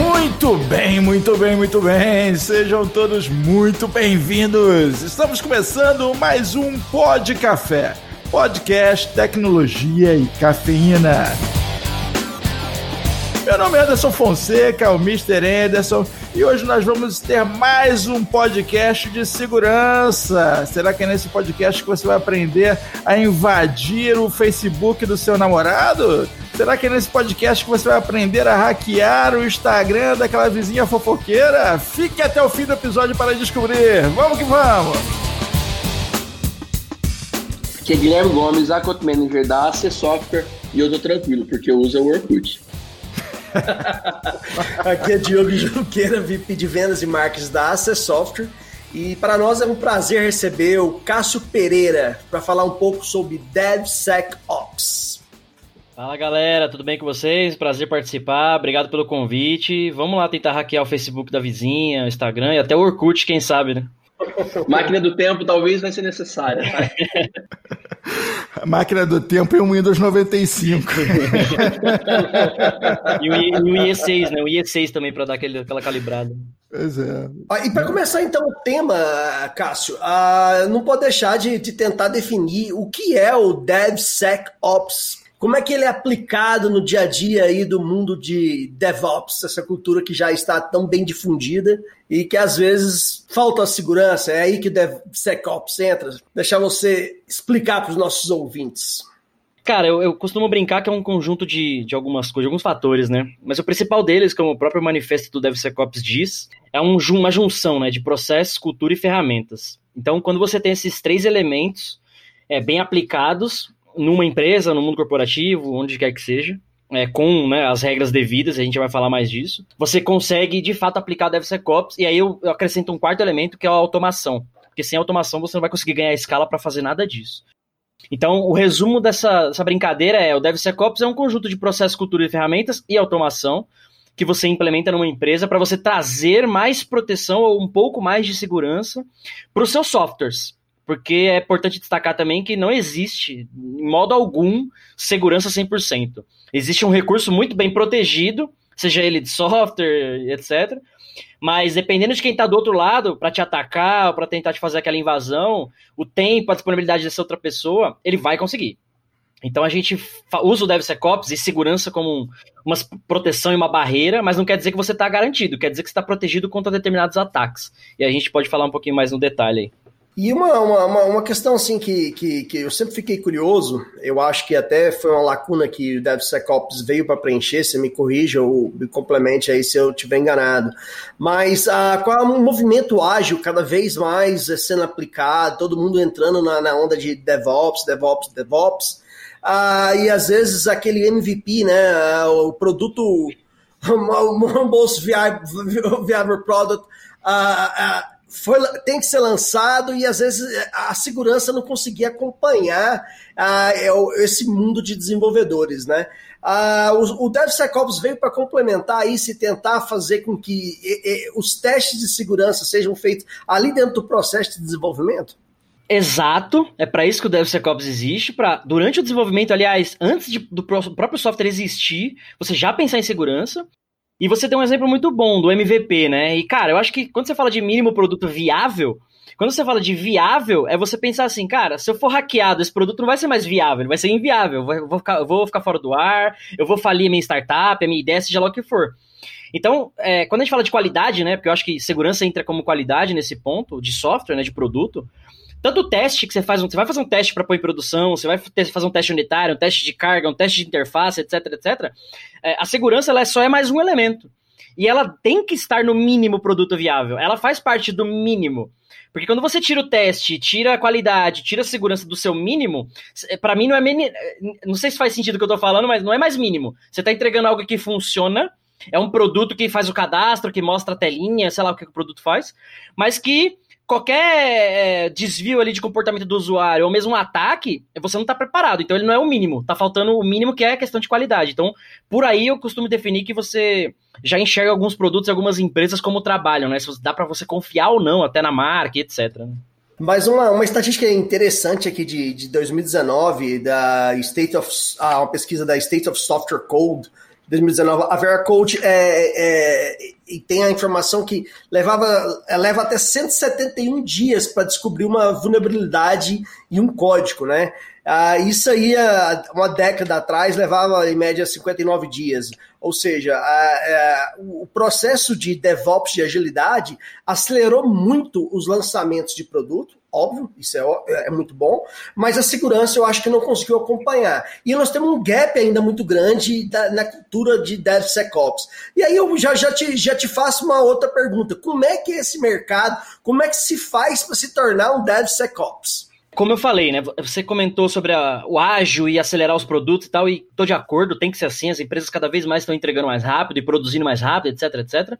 Muito bem, muito bem, muito bem. Sejam todos muito bem-vindos. Estamos começando mais um Pod Café, podcast, tecnologia e cafeína. Meu nome é Anderson Fonseca, o Mr. Anderson, e hoje nós vamos ter mais um podcast de segurança. Será que é nesse podcast que você vai aprender a invadir o Facebook do seu namorado? Será que é nesse podcast que você vai aprender a hackear o Instagram daquela vizinha fofoqueira? Fique até o fim do episódio para descobrir. Vamos que vamos! Aqui é Guilherme Gomes, Account Manager da AC Software, e eu tô tranquilo, porque eu uso o Orkut. Aqui é Diogo Junqueira, VIP de vendas e marketing da Access Software. E para nós é um prazer receber o Cássio Pereira para falar um pouco sobre DevSecOps. Fala galera, tudo bem com vocês? Prazer participar, obrigado pelo convite. Vamos lá tentar hackear o Facebook da vizinha, o Instagram e até o Orkut, quem sabe, né? Máquina do tempo talvez vai ser necessária. Tá? Máquina do tempo e um Windows 95. e, o, e o IE6, né? O IE6 também para dar aquele, aquela calibrada. Pois é. Ah, e para começar então o tema, Cássio, uh, não pode deixar de, de tentar definir o que é o DevSecOps como é que ele é aplicado no dia a dia aí do mundo de DevOps, essa cultura que já está tão bem difundida e que às vezes falta a segurança? É aí que o DevSecOps entra. Deixar você explicar para os nossos ouvintes. Cara, eu, eu, costumo brincar que é um conjunto de, de algumas coisas, de alguns fatores, né? Mas o principal deles, como o próprio manifesto do DevSecOps diz, é um, uma junção né, de processos, cultura e ferramentas. Então, quando você tem esses três elementos é, bem aplicados, numa empresa, no mundo corporativo, onde quer que seja, é, com né, as regras devidas, a gente vai falar mais disso, você consegue de fato aplicar DevSecOps, e aí eu, eu acrescento um quarto elemento que é a automação. Porque sem automação você não vai conseguir ganhar escala para fazer nada disso. Então, o resumo dessa, dessa brincadeira é: o DevSecOps é um conjunto de processos, cultura e ferramentas e automação que você implementa numa empresa para você trazer mais proteção ou um pouco mais de segurança para os seus softwares porque é importante destacar também que não existe, em modo algum, segurança 100%. Existe um recurso muito bem protegido, seja ele de software, etc. Mas dependendo de quem está do outro lado, para te atacar, para tentar te fazer aquela invasão, o tempo, a disponibilidade dessa outra pessoa, ele vai conseguir. Então a gente usa o DevSecOps e segurança como uma proteção e uma barreira, mas não quer dizer que você está garantido, quer dizer que você está protegido contra determinados ataques. E a gente pode falar um pouquinho mais no detalhe aí. E uma, uma, uma, questão assim que, que, que eu sempre fiquei curioso, eu acho que até foi uma lacuna que o DevSecOps veio para preencher, você me corrija ou me complemente aí se eu estiver enganado. Mas ah, qual é um movimento ágil cada vez mais sendo aplicado, todo mundo entrando na, na onda de DevOps, DevOps, DevOps. Ah, e às vezes aquele MVP, né, ah, o produto, o most viable, viable product, ah, ah, foi, tem que ser lançado e às vezes a segurança não conseguia acompanhar uh, esse mundo de desenvolvedores, né? O, o DevSecOps veio para complementar isso e tentar fazer com que e, e, os testes de segurança sejam feitos ali dentro do processo de desenvolvimento? Exato, é para isso que o DevSecOps existe, para durante o desenvolvimento, aliás, antes de, do próprio software existir, você já pensar em segurança e você tem um exemplo muito bom do MVP, né? E, cara, eu acho que quando você fala de mínimo produto viável, quando você fala de viável, é você pensar assim, cara, se eu for hackeado, esse produto não vai ser mais viável, vai ser inviável. Eu vou ficar, eu vou ficar fora do ar, eu vou falir minha startup, a minha ideia, seja lá o que for. Então, é, quando a gente fala de qualidade, né? Porque eu acho que segurança entra como qualidade nesse ponto de software, né? De produto. Tanto o teste que você faz, você vai fazer um teste para pôr em produção, você vai fazer um teste unitário, um teste de carga, um teste de interface, etc, etc. É, a segurança ela só é mais um elemento. E ela tem que estar no mínimo produto viável. Ela faz parte do mínimo. Porque quando você tira o teste, tira a qualidade, tira a segurança do seu mínimo, para mim não é. Não sei se faz sentido o que eu tô falando, mas não é mais mínimo. Você tá entregando algo que funciona, é um produto que faz o cadastro, que mostra a telinha, sei lá o que o produto faz, mas que qualquer é, desvio ali de comportamento do usuário ou mesmo um ataque, você não está preparado. Então ele não é o mínimo. Tá faltando o mínimo que é a questão de qualidade. Então, por aí eu costumo definir que você já enxerga alguns produtos e algumas empresas como trabalham, né? Se dá para você confiar ou não, até na marca, etc. Mas uma, uma estatística interessante aqui de, de 2019, da State of, ah, uma pesquisa da State of Software Code, 2019. A Veracode é, é, tem a informação que levava, leva até 171 dias para descobrir uma vulnerabilidade em um código, né? Ah, isso aí, uma década atrás, levava em média 59 dias. Ou seja, a, a, o processo de DevOps de agilidade acelerou muito os lançamentos de produto, óbvio, isso é, é, muito bom, mas a segurança eu acho que não conseguiu acompanhar. E nós temos um gap ainda muito grande da, na cultura de DevSecOps. E aí eu já, já, te, já te faço uma outra pergunta: como é que é esse mercado, como é que se faz para se tornar um DevSecOps? Como eu falei, né? Você comentou sobre a, o ágil e acelerar os produtos e tal, e tô de acordo, tem que ser assim, as empresas cada vez mais estão entregando mais rápido e produzindo mais rápido, etc, etc.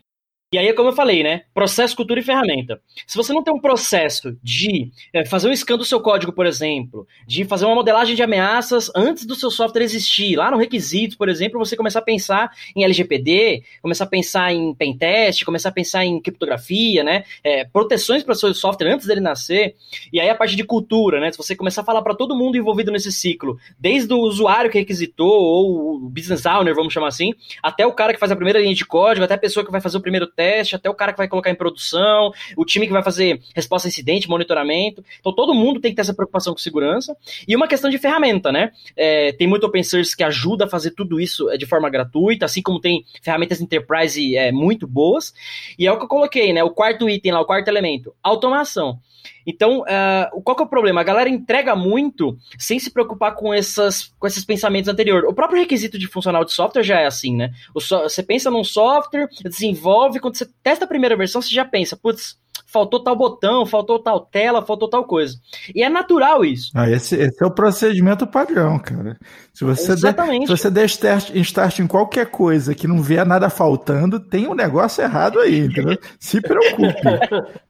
E aí, como eu falei, né? Processo, cultura e ferramenta. Se você não tem um processo de é, fazer um scan do seu código, por exemplo, de fazer uma modelagem de ameaças antes do seu software existir, lá no requisito, por exemplo, você começar a pensar em LGPD, começar a pensar em pentest, começar a pensar em criptografia, né? É, proteções para o seu software antes dele nascer. E aí a parte de cultura, né? Se você começar a falar para todo mundo envolvido nesse ciclo, desde o usuário que requisitou, ou o business owner, vamos chamar assim, até o cara que faz a primeira linha de código, até a pessoa que vai fazer o primeiro teste, até o cara que vai colocar em produção, o time que vai fazer resposta a incidente, monitoramento. Então todo mundo tem que ter essa preocupação com segurança. E uma questão de ferramenta, né? É, tem muito open source que ajuda a fazer tudo isso é, de forma gratuita, assim como tem ferramentas enterprise é, muito boas. E é o que eu coloquei, né? O quarto item lá, o quarto elemento, automação. Então, uh, qual que é o problema? A galera entrega muito sem se preocupar com, essas, com esses pensamentos anteriores. O próprio requisito de funcional de software já é assim, né? So, você pensa num software, desenvolve, quando você testa a primeira versão, você já pensa, putz, faltou tal botão, faltou tal tela, faltou tal coisa. E é natural isso. Ah, esse, esse é o procedimento padrão, cara. Se você Exatamente. Der, se você der start, start em qualquer coisa que não vê nada faltando, tem um negócio errado aí, entendeu? Se preocupe.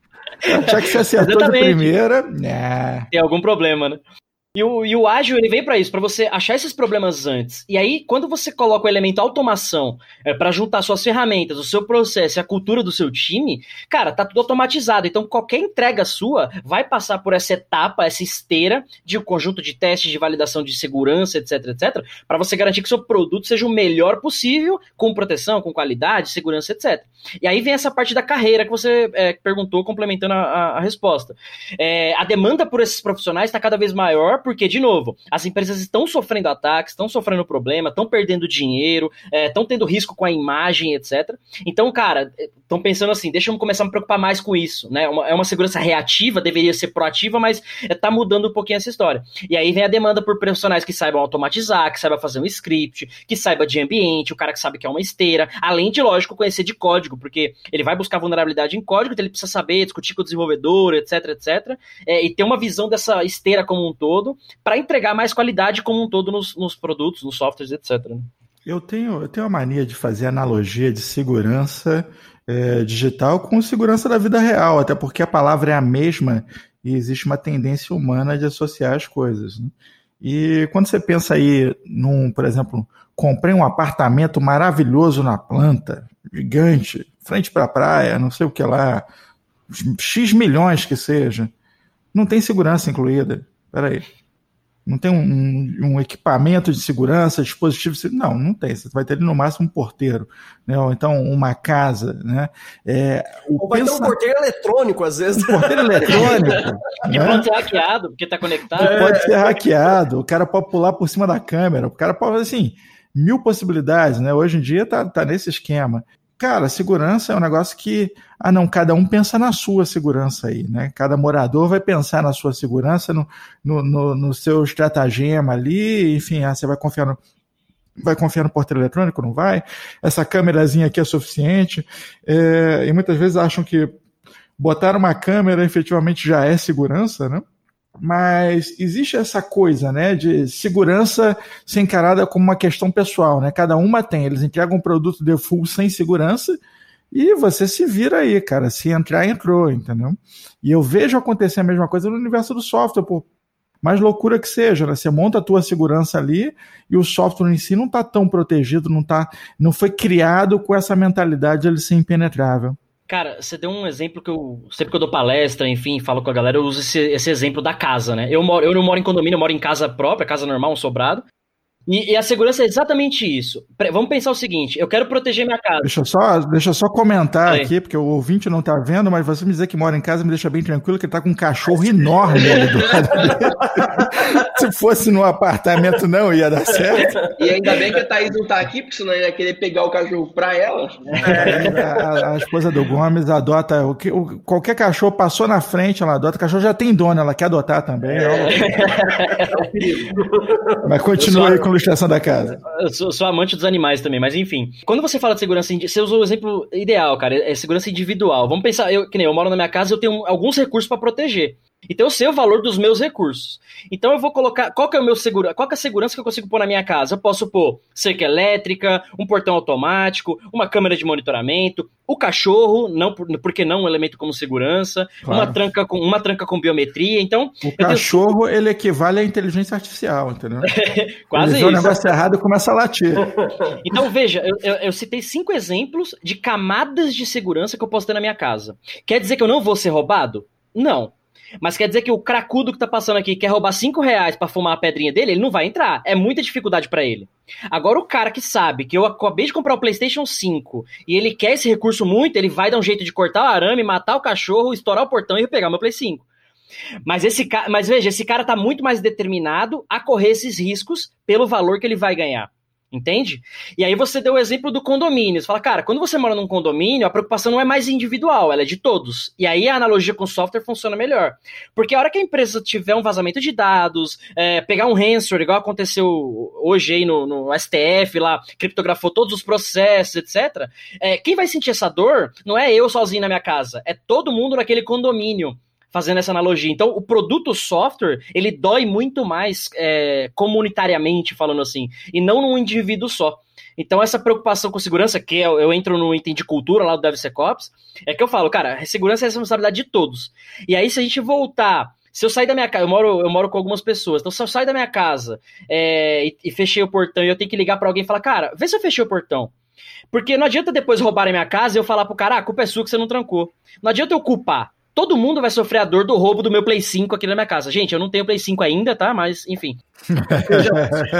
Já que você acertou Exatamente. de primeira, né? Tem algum problema, né? E o, e o ágil ele vem para isso, para você achar esses problemas antes. E aí, quando você coloca o elemento automação é, para juntar suas ferramentas, o seu processo e a cultura do seu time, cara, tá tudo automatizado. Então, qualquer entrega sua vai passar por essa etapa, essa esteira de um conjunto de testes de validação de segurança, etc, etc, para você garantir que seu produto seja o melhor possível, com proteção, com qualidade, segurança, etc. E aí vem essa parte da carreira que você é, perguntou, complementando a, a, a resposta. É, a demanda por esses profissionais está cada vez maior porque, de novo, as empresas estão sofrendo ataques, estão sofrendo problema, estão perdendo dinheiro, estão é, tendo risco com a imagem, etc. Então, cara, estão pensando assim, deixa eu começar a me preocupar mais com isso, né? Uma, é uma segurança reativa, deveria ser proativa, mas está mudando um pouquinho essa história. E aí vem a demanda por profissionais que saibam automatizar, que saibam fazer um script, que saiba de ambiente, o cara que sabe que é uma esteira, além de, lógico, conhecer de código, porque ele vai buscar vulnerabilidade em código, então ele precisa saber, discutir com o desenvolvedor, etc, etc, é, e ter uma visão dessa esteira como um todo, para entregar mais qualidade como um todo nos, nos produtos, nos softwares, etc. Né? Eu tenho, eu tenho a mania de fazer analogia de segurança é, digital com segurança da vida real, até porque a palavra é a mesma e existe uma tendência humana de associar as coisas. Né? E quando você pensa aí num, por exemplo, comprei um apartamento maravilhoso na planta, gigante, frente para a praia, não sei o que lá, X milhões que seja, não tem segurança incluída. Peraí. Não tem um, um, equipamento de segurança, dispositivo. Não, não tem. Você vai ter ali no máximo um porteiro, né? Ou então uma casa, né? É, Ou vai pensa... ter um porteiro eletrônico, às vezes. Um porteiro eletrônico. que né? pode ser hackeado, porque está conectado. É. Pode ser hackeado. O cara pode pular por cima da câmera. O cara pode, assim, mil possibilidades, né? Hoje em dia tá, tá nesse esquema. Cara, segurança é um negócio que, ah não, cada um pensa na sua segurança aí, né? Cada morador vai pensar na sua segurança, no, no, no, no seu estratagema ali, enfim, ah, você vai confiar no, vai confiar no porteiro eletrônico, não vai? Essa câmerazinha aqui é suficiente. É, e muitas vezes acham que botar uma câmera efetivamente já é segurança, né? Mas existe essa coisa, né, de segurança ser encarada como uma questão pessoal, né? Cada uma tem, eles entregam um produto default sem segurança e você se vira aí, cara. Se entrar, entrou, entendeu? E eu vejo acontecer a mesma coisa no universo do software, por mais loucura que seja, né? Você monta a tua segurança ali e o software em si não está tão protegido, não tá, não foi criado com essa mentalidade de ele ser impenetrável. Cara, você deu um exemplo que eu. Sempre que eu dou palestra, enfim, falo com a galera, eu uso esse, esse exemplo da casa, né? Eu, moro, eu não moro em condomínio, eu moro em casa própria, casa normal, um sobrado. E, e, a segurança é exatamente isso. Vamos pensar o seguinte: eu quero proteger minha casa. Deixa eu só, deixa eu só comentar Aí. aqui, porque o ouvinte não tá vendo, mas você me dizer que mora em casa me deixa bem tranquilo, que ele tá com um cachorro enorme ali do lado dele. Se fosse no apartamento, não ia dar certo. E ainda bem que a Thaís não tá aqui, porque senão ia querer pegar o cachorro pra ela. É, a, a, esposa do Gomes adota o que, o, qualquer cachorro passou na frente, ela adota. O cachorro já tem dono, ela quer adotar também. É. Mas continua aí com ilustração da casa. Eu sou, sou, amante dos animais também, mas enfim. Quando você fala de segurança, você usou o exemplo ideal, cara, é segurança individual. Vamos pensar, eu, que nem eu moro na minha casa, eu tenho alguns recursos para proteger. Então eu sei o valor dos meus recursos. Então eu vou colocar. Qual que é o meu segura? Qual que é a segurança que eu consigo pôr na minha casa? Eu posso pôr cerca elétrica, um portão automático, uma câmera de monitoramento, o cachorro, não porque não um elemento como segurança, claro. uma tranca com uma tranca com biometria. Então o cachorro tenho... ele equivale à inteligência artificial, entendeu? Quase ele isso. o negócio errado e começa a latir. então veja, eu, eu, eu citei cinco exemplos de camadas de segurança que eu posso ter na minha casa. Quer dizer que eu não vou ser roubado? Não. Mas quer dizer que o cracudo que tá passando aqui quer roubar 5 reais pra fumar a pedrinha dele, ele não vai entrar. É muita dificuldade para ele. Agora, o cara que sabe que eu acabei de comprar o PlayStation 5 e ele quer esse recurso muito, ele vai dar um jeito de cortar o arame, matar o cachorro, estourar o portão e pegar meu Play 5. Mas esse mas veja, esse cara tá muito mais determinado a correr esses riscos pelo valor que ele vai ganhar. Entende? E aí você deu o exemplo do condomínio. Você fala, cara, quando você mora num condomínio, a preocupação não é mais individual, ela é de todos. E aí a analogia com software funciona melhor. Porque a hora que a empresa tiver um vazamento de dados, é, pegar um ransomware, igual aconteceu hoje aí no, no STF, lá, criptografou todos os processos, etc. É, quem vai sentir essa dor não é eu sozinho na minha casa, é todo mundo naquele condomínio fazendo essa analogia. Então, o produto software, ele dói muito mais é, comunitariamente, falando assim, e não num indivíduo só. Então, essa preocupação com segurança, que eu, eu entro no item de cultura lá do DevSecOps, é que eu falo, cara, segurança é responsabilidade de todos. E aí, se a gente voltar se eu sair da minha casa, eu moro, eu moro com algumas pessoas, então se eu sair da minha casa é, e, e, fechei o portão e eu tenho que ligar para alguém e falar, cara, vê se eu fechei o portão. Porque não adianta depois roubarem minha casa e eu falar pro cara, ah, a culpa é sua que você não trancou. Não adianta eu culpar todo mundo vai sofrer a dor do roubo do meu Play 5 aqui na minha casa. Gente, eu não tenho Play 5 ainda, tá? Mas, enfim.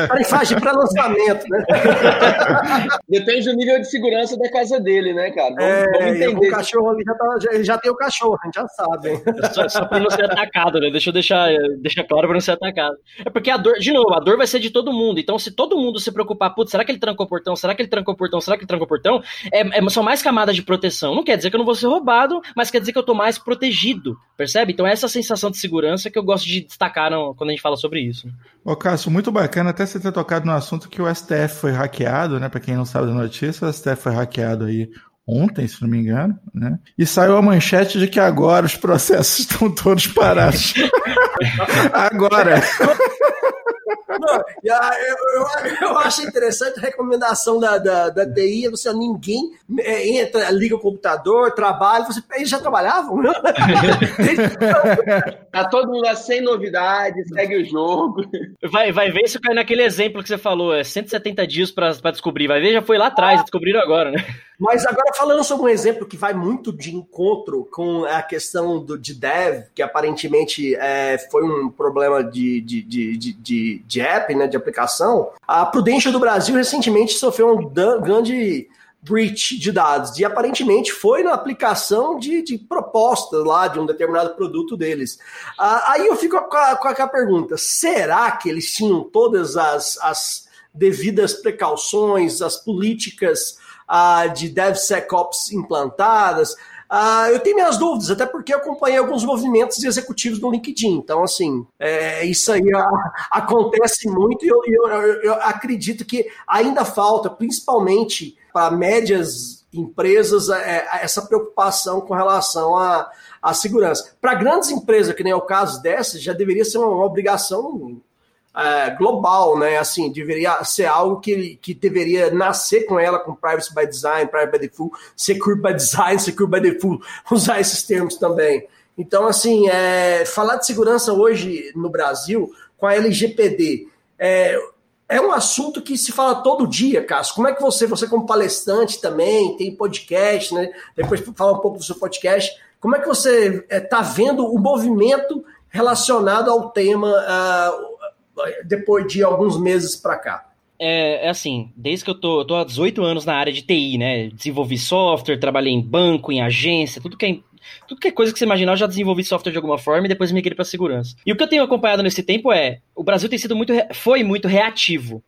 Tarifagem para lançamento, né? Depende do nível de segurança da casa dele, né, cara? Vamos, é, vamos entender. O cachorro ali já, tá, já, já, tem o cachorro, a gente já sabe. Só, só para não ser atacado, né? Deixa eu deixar, deixar claro para não ser atacado. É porque a dor, de novo, a dor vai ser de todo mundo. Então, se todo mundo se preocupar, putz, será que ele trancou o portão? Será que ele trancou o portão? Será que ele trancou o portão? É, é, são mais camadas de proteção. Não quer dizer que eu não vou ser roubado, mas quer dizer que eu tô mais protegido, percebe? Então, essa sensação de segurança que eu gosto de destacar no, quando a gente fala sobre isso. Ô, Cássio, muito bacana até você ter tocado no assunto que o STF foi hackeado, né? Para quem não sabe da notícia, o STF foi hackeado aí ontem, se não me engano, né? E saiu a manchete de que agora os processos estão todos parados. agora. Eu, eu, eu, acho interessante a recomendação da, da, da TI, você ninguém é, entra, liga o computador, trabalha, você, eles já trabalhavam? tá todo mundo lá sem novidades, segue o jogo. Vai, vai ver se cai naquele exemplo que você falou, é 170 dias para descobrir, vai ver, já foi lá atrás, ah. descobriram agora, né? Mas agora falando sobre um exemplo que vai muito de encontro com a questão do, de dev, que aparentemente é, foi um problema de, de, de, de, de app, né, de aplicação, a Prudential do Brasil recentemente sofreu um grande breach de dados e aparentemente foi na aplicação de, de propostas lá de um determinado produto deles. Ah, aí eu fico com a, com a pergunta: será que eles tinham todas as, as devidas precauções, as políticas ah, de DevSecOps implantadas. Ah, eu tenho minhas dúvidas, até porque eu acompanhei alguns movimentos executivos no LinkedIn. Então, assim, é, isso aí ah, acontece muito e eu, eu, eu, acredito que ainda falta, principalmente para médias empresas, é, essa preocupação com relação à, segurança. Para grandes empresas, que nem é o caso dessa, já deveria ser uma obrigação é, global, né? Assim, deveria ser algo que, que deveria nascer com ela, com privacy by design, privacy by default, secure by design, secure by default, usar esses termos também. Então, assim, é, falar de segurança hoje no Brasil com a LGPD é, é um assunto que se fala todo dia, Cássio. Como é que você, você como palestrante também, tem podcast, né? Depois fala um pouco do seu podcast. Como é que você está é, vendo o movimento relacionado ao tema uh, depois de alguns meses para cá? é, é, assim, desde que eu tô, eu tô há 18 anos na área de TI, né? Desenvolvi software, trabalhei em banco, em agência, tudo que é tudo que é coisa que você imaginar, eu já desenvolvi software de alguma forma e depois migrei para segurança. E o que eu tenho acompanhado nesse tempo é, o Brasil tem sido muito, foi muito reativo.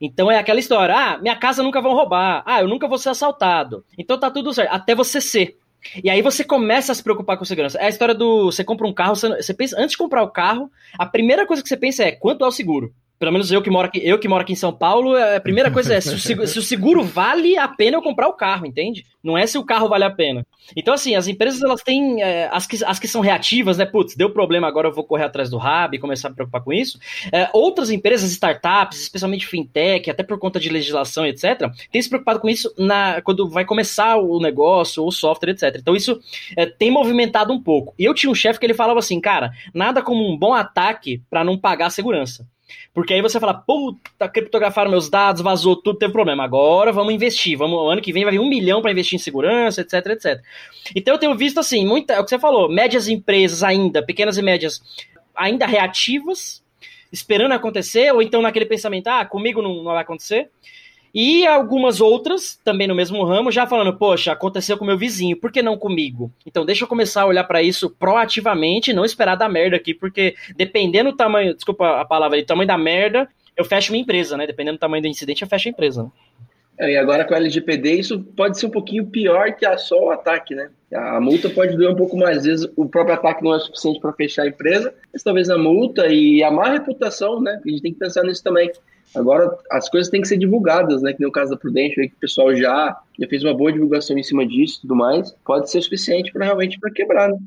Então é aquela história, ah, minha casa nunca vão roubar, ah, eu nunca vou ser assaltado. Então tá tudo certo, até você ser. E aí você começa a se preocupar com segurança. É a história do, você compra um carro, você, você pensa, antes de comprar o carro, a primeira coisa que você pensa é, quanto é o seguro? Pelo menos eu que moro aqui, eu que moro aqui em São Paulo, é, a primeira coisa é se o, seguro, se o, seguro, vale a pena eu comprar o carro, entende? Não é se o carro vale a pena. Então, assim, as empresas elas têm. É, as, que, as que são reativas, né? Putz, deu problema, agora eu vou correr atrás do RAB e começar a me preocupar com isso. É, outras empresas, startups, especialmente fintech, até por conta de legislação, etc., têm se preocupado com isso na, quando vai começar o negócio, o software, etc. Então, isso é, tem movimentado um pouco. E eu tinha um chefe que ele falava assim, cara, nada como um bom ataque para não pagar a segurança. Porque aí você fala, puta, criptografaram meus dados, vazou tudo, teve problema. Agora vamos investir. Vamos, ano que vem vai vir um milhão para investir em segurança, etc, etc. Então eu tenho visto assim, muita, é o que você falou, médias empresas ainda, pequenas e médias, ainda reativas, esperando acontecer, ou então naquele pensamento, ah, comigo não, não vai acontecer. E algumas outras, também no mesmo ramo, já falando, poxa, aconteceu com meu vizinho, por que não comigo? Então deixa eu começar a olhar para isso proativamente, não esperar dar merda aqui, porque dependendo do tamanho, desculpa a palavra aí, tamanho da merda, eu fecho minha empresa, né? Dependendo do tamanho do incidente, eu fecho a empresa, né? É, e agora com a LGPD, isso pode ser um pouquinho pior que a só o ataque, né? A multa pode doer um pouco mais. Às vezes o próprio ataque não é suficiente para fechar a empresa, mas talvez a multa e a má reputação, né? A gente tem que pensar nisso também. Agora, as coisas têm que ser divulgadas, né? Que nem o caso da Prudente, que o pessoal já, já fez uma boa divulgação em cima disso e tudo mais. Pode ser suficiente para realmente para quebrar, né?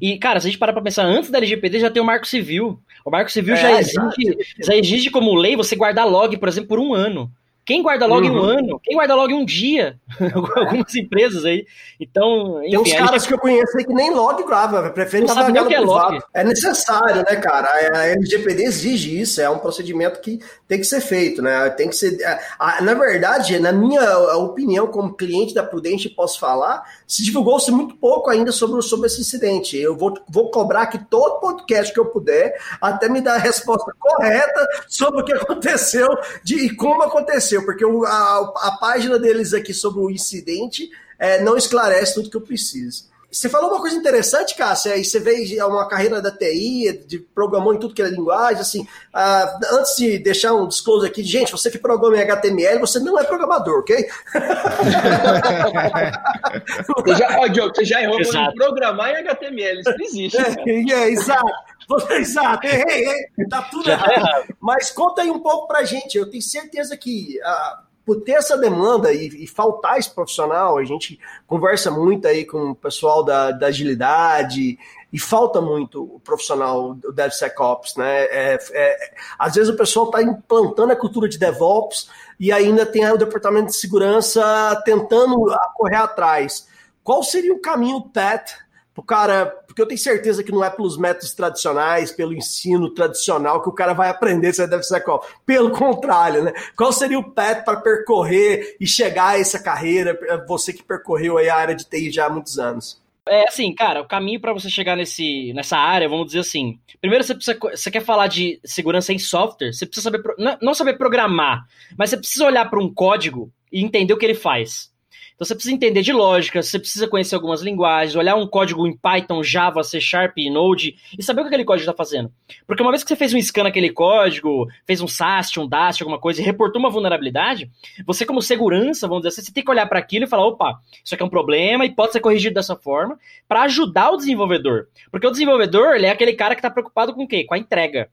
E, cara, se a gente parar pra pensar, antes da LGPD já tem o Marco Civil. O Marco Civil é, já, exige, já exige como lei você guardar log, por exemplo, por um ano. Quem guarda log uhum. um ano? Quem guarda log um dia? Algumas empresas aí. Então, enfim, Tem uns caras gente... que eu conheço aí que nem log grava, prefere não sabe nem o que é log. É necessário, né, cara? A LGPD exige isso, é um procedimento que tem que ser feito, né? Tem que ser. É, na verdade, na minha opinião, como cliente da Prudente, posso falar, se divulgou-se muito pouco ainda sobre, sobre esse incidente. Eu vou, vou cobrar que todo podcast que eu puder, até me dar a resposta correta sobre o que aconteceu de, e como aconteceu aconteceu, porque o, a, a página deles aqui sobre o incidente é, não esclarece tudo que eu preciso. Você falou uma coisa interessante, Cássia, aí você veio uma carreira da TI, de programou em tudo que é linguagem, assim, uh, antes de deixar um disclose aqui, gente, você que programa em HTML, você não é programador, ok? você já, ó, Diogo, você já errou programar em HTML, isso não existe. É, é, exato. Exato, errei, errei, tá tudo errado. errado. Mas conta aí um pouco pra gente, eu tenho certeza que... Uh, por ter essa demanda e, e, faltar esse profissional, a gente conversa muito aí com o pessoal da, da agilidade e falta muito o profissional do DevSecOps, né? É, é, às vezes o pessoal está implantando a cultura de DevOps e ainda tem o departamento de segurança tentando correr atrás. Qual seria o caminho, Pat, o cara, porque eu tenho certeza que não é pelos métodos tradicionais, pelo ensino tradicional que o cara vai aprender se deve ser qual. Pelo contrário, né? Qual seria o path para percorrer e chegar a essa carreira, você que percorreu a área de TI já há muitos anos? É assim, cara, o caminho para você chegar nesse, nessa área, vamos dizer assim. Primeiro, você, precisa, você quer falar de segurança em software, você precisa saber, não saber programar, mas você precisa olhar para um código e entender o que ele faz. Então você precisa entender de lógica, você precisa conhecer algumas linguagens, olhar um código em Python, Java, C Sharp, Node e saber o que aquele código está fazendo. Porque uma vez que você fez um scan naquele código, fez um SAST, um DAST, alguma coisa e reportou uma vulnerabilidade, você como segurança, vamos dizer assim, você tem que olhar para aquilo e falar, opa, isso aqui é um problema e pode ser corrigido dessa forma para ajudar o desenvolvedor. Porque o desenvolvedor, ele é aquele cara que está preocupado com o quê? Com a entrega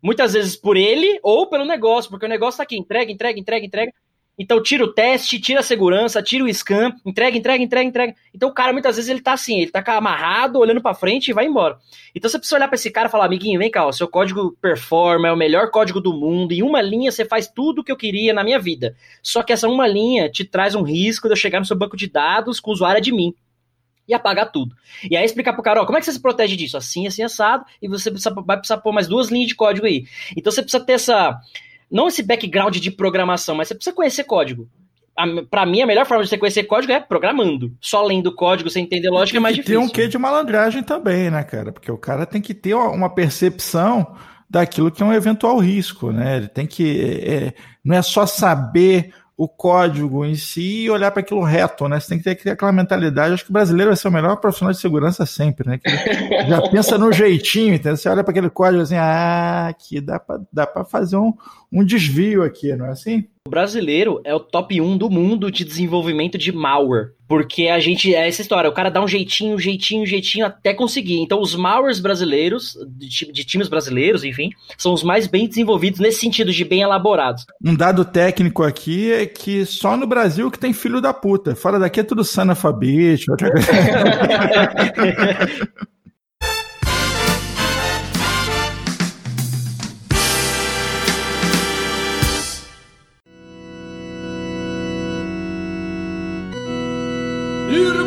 muitas vezes por ele ou pelo negócio, porque o negócio está aqui, entrega, entrega, entrega, entrega. Então tira o teste, tira a segurança, tira o scan, entrega, entrega, entrega, entrega. Então o cara muitas vezes ele tá assim, ele tá amarrado, olhando para frente e vai embora. Então você precisa olhar para esse cara e falar, amiguinho, vem cá, o seu código performa, é o melhor código do mundo, em uma linha você faz tudo o que eu queria na minha vida. Só que essa uma linha te traz um risco de eu chegar no seu banco de dados com o usuário de mim e apagar tudo. E aí explicar pro cara, ó, como é que você se protege disso? Assim, assim, assado, e você precisa, vai precisar pôr mais duas linhas de código aí. Então você precisa ter essa não esse background de programação, mas você precisa conhecer código. Para mim, a melhor forma de você conhecer código é programando. Só lendo código, sem entender lógica, é mais difícil. Tem um quê de malandragem também, né, cara? Porque o cara tem que ter uma percepção daquilo que é um eventual risco, né? Ele tem que. É, não é só saber o código em si e olhar para aquilo reto, né? Você tem que ter aquela mentalidade. Acho que o brasileiro vai ser o melhor profissional de segurança sempre, né? Que já pensa no jeitinho, entendeu? Você olha para aquele código assim, ah, aqui dá para dá fazer um, um desvio aqui, não é assim? O brasileiro é o top 1 do mundo de desenvolvimento de malware. Porque a gente. É essa história, o cara dá um jeitinho, jeitinho, jeitinho até conseguir. Então, os malwares brasileiros, de, de times brasileiros, enfim, são os mais bem desenvolvidos nesse sentido de bem elaborados. Um dado técnico aqui é que só no Brasil que tem filho da puta. Fora daqui é tudo sanalfabeto.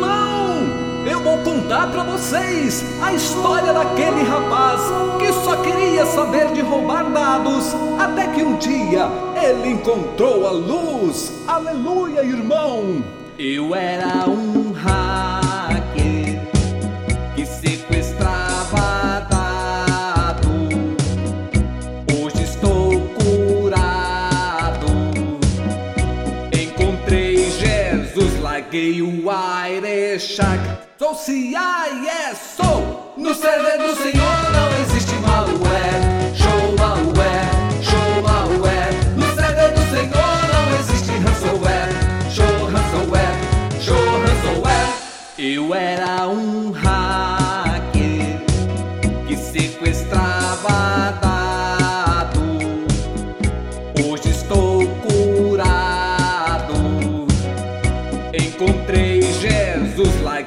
contar para vocês a história daquele rapaz que só queria saber de roubar dados, até que um dia ele encontrou a luz. Aleluia, irmão! Eu era um hacker Airechac. Sou CIS, sou! No server do Senhor não existe malware. Show malware, show malware. No server do Senhor não existe ransomware. Show ransomware, show ransomware. Eu era um hacker que sequestrava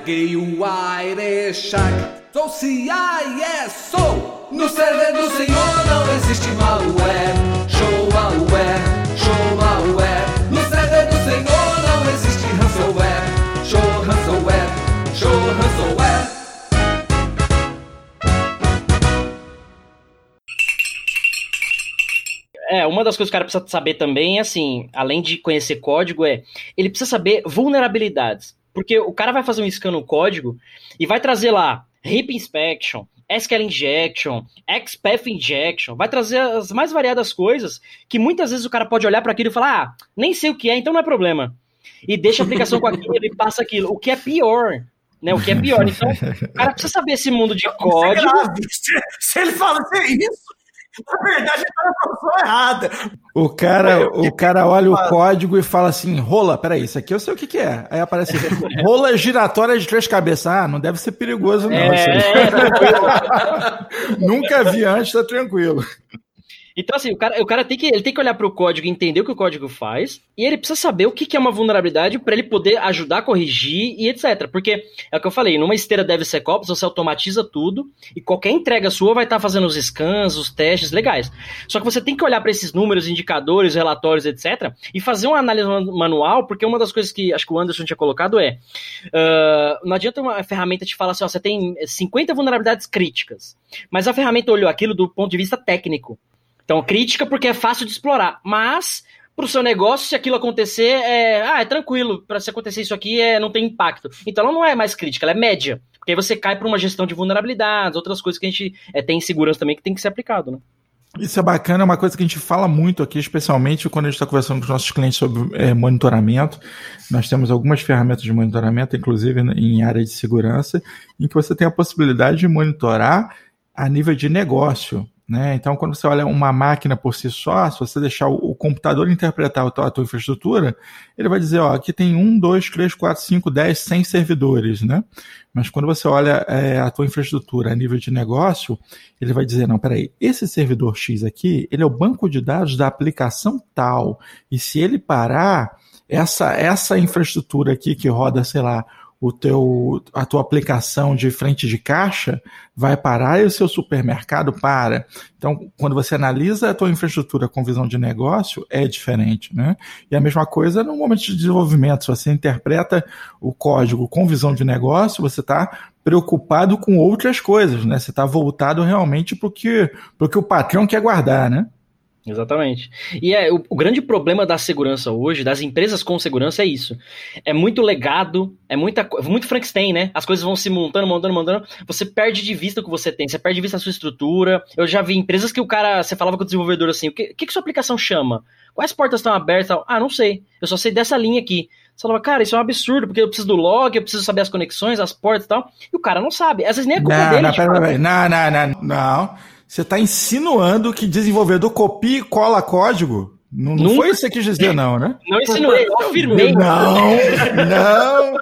Larguei o Airechac. Sou CIS, sou! No server do Senhor não existe malware. Show malware, show malware. No server do Senhor não existe ransomware. Show ransomware, show ransomware. É, uma das coisas que o cara precisa saber também, assim, além de conhecer código, é ele precisa saber vulnerabilidades. Porque o cara vai fazer um scan no código e vai trazer lá RIP Inspection, SQL Injection, XPath Injection, vai trazer as mais variadas coisas que muitas vezes o cara pode olhar para aquilo e falar, ah, nem sei o que é, então não é problema. E deixa a aplicação com aquilo e passa aquilo. O que é pior, né? O que é pior. Então, o cara precisa saber esse mundo de código. Se, ele fala é isso, na verdade, tá na profissão errada. O cara, o cara olha o código e fala assim: rola, peraí, isso aqui eu sei o que, que é. Aí aparece rola giratória de três cabeças. Ah, não deve ser perigoso, não. É, Nunca vi antes, tá tranquilo. Então, assim, o cara, o cara tem, que, ele tem que olhar para o código e entender o que o código faz, e ele precisa saber o que, que é uma vulnerabilidade para ele poder ajudar a corrigir e etc. Porque é o que eu falei, numa esteira DevSecOps você automatiza tudo, e qualquer entrega sua vai estar tá fazendo os scans, os testes legais. Só que você tem que olhar para esses números, indicadores, relatórios, etc., e fazer uma análise manual, porque uma das coisas que acho que o Anderson tinha colocado é: uh, não adianta uma ferramenta te falar assim, ó, você tem 50 vulnerabilidades críticas, mas a ferramenta olhou aquilo do ponto de vista técnico. Então, crítica porque é fácil de explorar, mas para o seu negócio, se aquilo acontecer, é, ah, é tranquilo, para se acontecer isso aqui, é, não tem impacto. Então, ela não é mais crítica, ela é média, porque aí você cai para uma gestão de vulnerabilidades, outras coisas que a gente é, tem em segurança também que tem que ser aplicado, né? Isso é bacana, é uma coisa que a gente fala muito aqui, especialmente quando a gente está conversando com os nossos clientes sobre é, monitoramento. Nós temos algumas ferramentas de monitoramento, inclusive em área de segurança, em que você tem a possibilidade de monitorar a nível de negócio. Né? Então, quando você olha uma máquina por si só, se você deixar o, computador interpretar a tua, a tua, infraestrutura, ele vai dizer, ó, aqui tem 1, 2, 3, 4, 5, 10, 100 servidores, né? Mas quando você olha é, a tua infraestrutura a nível de negócio, ele vai dizer, não, peraí, esse servidor X aqui, ele é o banco de dados da aplicação tal, e se ele parar, essa, essa infraestrutura aqui que roda, sei lá, o teu, a tua aplicação de frente de caixa vai parar e o seu supermercado para. Então, quando você analisa a tua infraestrutura com visão de negócio, é diferente, né? E a mesma coisa no momento de desenvolvimento. Se você interpreta o código com visão de negócio, você está preocupado com outras coisas, né? Você está voltado realmente para o que, que o patrão quer guardar, né? Exatamente. E é o, o, grande problema da segurança hoje, das empresas com segurança, é isso. É muito legado, é muita, muito Frankenstein, né? As coisas vão se montando, montando, montando. Você perde de vista o que você tem, você perde de vista a sua estrutura. Eu já vi empresas que o cara, você falava com o desenvolvedor assim, o que, que, que sua aplicação chama? Quais portas estão abertas? Ah, não sei. Eu só sei dessa linha aqui. Você falava, cara, isso é um absurdo, porque eu preciso do log, eu preciso saber as conexões, as portas e tal. E o cara não sabe. Essas nem é culpa não, dele. Não, não, não, não, não. Você está insinuando que desenvolvedor copia e cola código? Não, não foi isso que quis dizer, não, né? Não insinuei, eu afirmei. Não, não.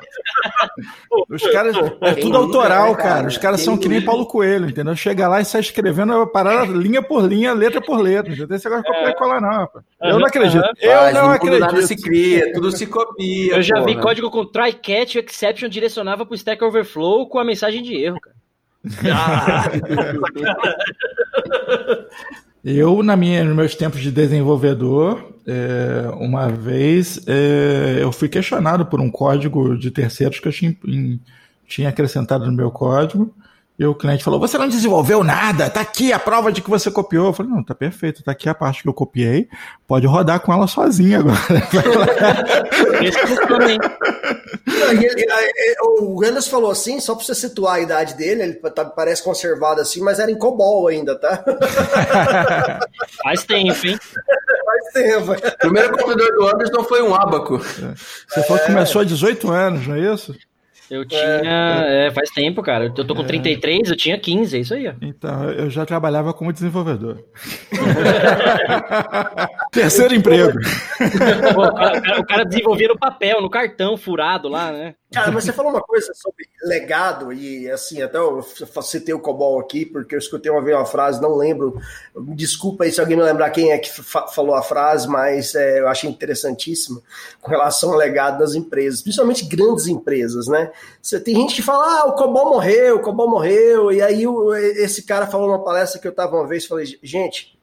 Os caras. É tudo autoral, cara. Os caras são que nem Paulo Coelho, entendeu? Chega lá e sai escrevendo a parada linha por linha, letra por letra. Não tem esse negócio de copiar e colar, não, rapaz. Eu não acredito. Eu não acredito. Nada se cria, tudo se copia. Eu já vi código com try, catch, exception direcionava pro Stack Overflow com a mensagem de erro, cara. Eu, na minha, nos meus tempos de desenvolvedor, é, uma vez é, eu fui questionado por um código de terceiros que eu tinha, tinha acrescentado no meu código. E o cliente falou: Você não desenvolveu nada, tá aqui a prova de que você copiou. Eu falei: Não, tá perfeito, tá aqui a parte que eu copiei, pode rodar com ela sozinha agora. o Gandalf falou assim, só pra você situar a idade dele, ele tá, parece conservado assim, mas era em COBOL ainda, tá? Faz tempo, hein? Faz tempo. O primeiro computador do Anderson foi um abaco. Você falou que começou há 18 anos, não é isso? Eu tinha. É, faz tempo, cara. Eu tô com é. 33, eu tinha 15, é isso aí. Então, eu já trabalhava como desenvolvedor. Terceiro emprego. Pô, o, cara, o, cara, desenvolvia no papel, no cartão furado lá, né? Cara, mas você falou uma coisa sobre legado, e assim, até eu citei o Cobol aqui, porque eu escutei uma vez uma frase, não lembro. Desculpa aí se alguém me lembrar quem é que fa falou a frase, mas é, eu achei interessantíssimo com relação ao legado das empresas, principalmente grandes empresas, né? Você, tem gente que fala, ah, o Cobol morreu, o Cobol morreu, e aí o, esse cara falou numa palestra que eu tava uma vez, falei, gente,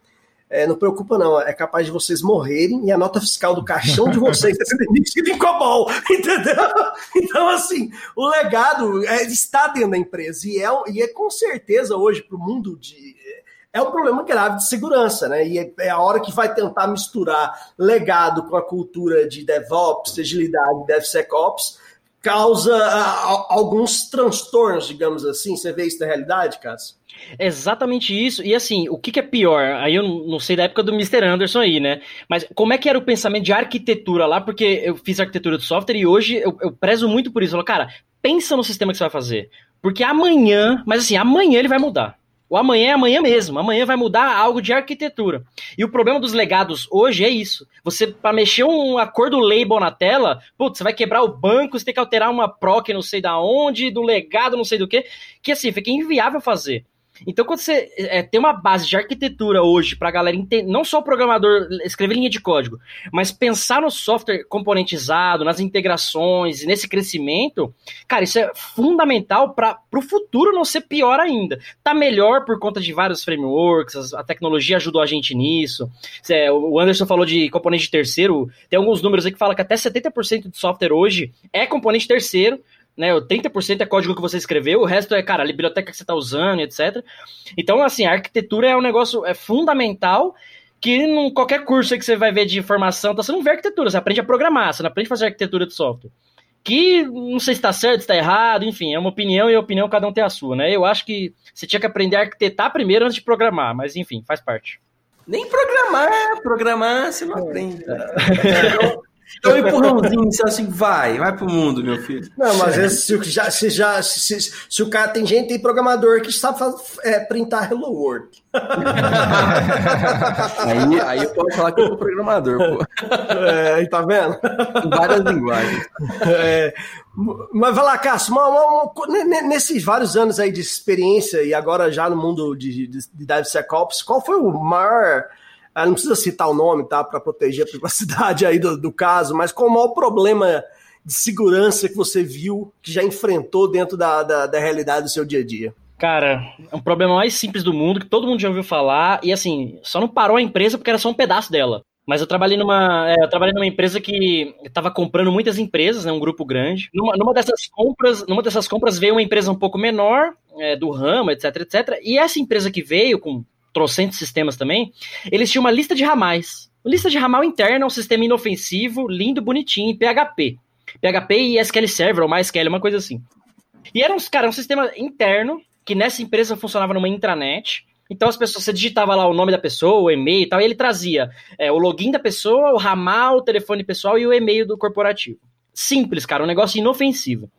é, não preocupa não, é capaz de vocês morrerem e a nota fiscal do caixão de vocês ser demitida em COBOL, entendeu? Então, assim, o legado é, está dentro da empresa e é, e é com certeza hoje para o mundo de... É um problema grave de segurança, né? E é, é a hora que vai tentar misturar legado com a cultura de DevOps, agilidade, DevSecOps, causa a, alguns transtornos, digamos assim. Você vê isso na realidade, Cássio? Exatamente isso. E assim, o que, que, é pior? Aí eu não sei da época do Mr. Anderson aí, né? Mas como é que era o pensamento de arquitetura lá? Porque eu fiz arquitetura de software e hoje eu, eu prezo muito por isso. Eu falo, cara, pensa no sistema que você vai fazer. Porque amanhã, mas assim, amanhã ele vai mudar. O amanhã é amanhã mesmo. Amanhã vai mudar algo de arquitetura. E o problema dos legados hoje é isso. Você, para mexer um acordo label na tela, putz, você vai quebrar o banco, você tem que alterar uma proc não sei da onde, do legado não sei do que, que assim, fica inviável fazer. Então, quando você é, tem uma base de arquitetura hoje para a galera entender, não só o programador escrever linha de código, mas pensar no software componentizado, nas integrações nesse crescimento, cara, isso é fundamental para o futuro não ser pior ainda. Tá melhor por conta de vários frameworks, a tecnologia ajudou a gente nisso. É, o Anderson falou de componente terceiro, tem alguns números aí que falam que até 70% de software hoje é componente terceiro né? O 30% é código que você escreveu, o resto é, cara, a biblioteca que você está usando, etc. Então, assim, a arquitetura é um negócio é fundamental que em qualquer curso que você vai ver de informação, tá, você não vê arquitetura, você aprende a programar, você não aprende a fazer arquitetura de software. Que não sei se está certo, se está errado, enfim, é uma opinião e a opinião cada um tem a sua, né? Eu acho que você tinha que aprender a arquitetar primeiro antes de programar, mas enfim, faz parte. Nem programar, programar você não aprende. É. Então, empurrãozinho, você assim, vai, vai pro mundo, meu filho. Não, mas é. se, já, se, já, se, se, se, o cara tem gente, tem programador que sabe é, printar Hello World. aí, aí eu posso falar que eu sou programador, pô. É, tá vendo? Em várias linguagens. É, mas vai lá, Cássio, uma, uma, uma, nesses vários anos aí de experiência e agora já no mundo de, de, de DevSecOps, qual foi o maior não precisa citar o nome, tá? Para proteger a privacidade aí do, do caso, mas qual o maior problema de segurança que você viu, que já enfrentou dentro da, da, da realidade do seu dia a dia? Cara, é um problema mais simples do mundo, que todo mundo já ouviu falar, e assim, só não parou a empresa porque era só um pedaço dela. Mas eu trabalhei numa, é, eu trabalhei numa empresa que estava comprando muitas empresas, né, um grupo grande. Numa, numa, dessas compras, numa dessas compras veio uma empresa um pouco menor, é, do ramo, etc, etc. E essa empresa que veio com trocentos sistemas também, eles tinham uma lista de ramais. Lista de ramal interna um sistema inofensivo, lindo, bonitinho, em PHP. PHP e SQL Server, ou MySQL, uma coisa assim. E era, um, cara, um sistema interno, que nessa empresa funcionava numa intranet, então as pessoas, você digitava lá o nome da pessoa, o e-mail e tal, e ele trazia é, o login da pessoa, o ramal, o telefone pessoal e o e-mail do corporativo. Simples, cara, um negócio inofensivo.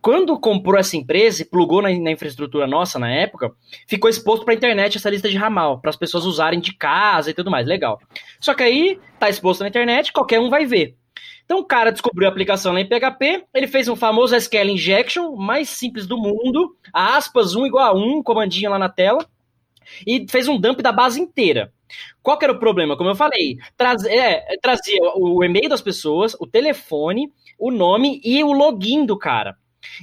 Quando comprou essa empresa e plugou na, na infraestrutura nossa na época, ficou exposto para a internet essa lista de ramal, para as pessoas usarem de casa e tudo mais, legal. Só que aí tá exposto na internet, qualquer um vai ver. Então o cara descobriu a aplicação lá em PHP, ele fez um famoso SQL injection, mais simples do mundo, aspas, um igual a um, comandinho lá na tela, e fez um dump da base inteira. Qual que era o problema? Como eu falei, é, trazia o e-mail das pessoas, o telefone, o nome e o login do cara.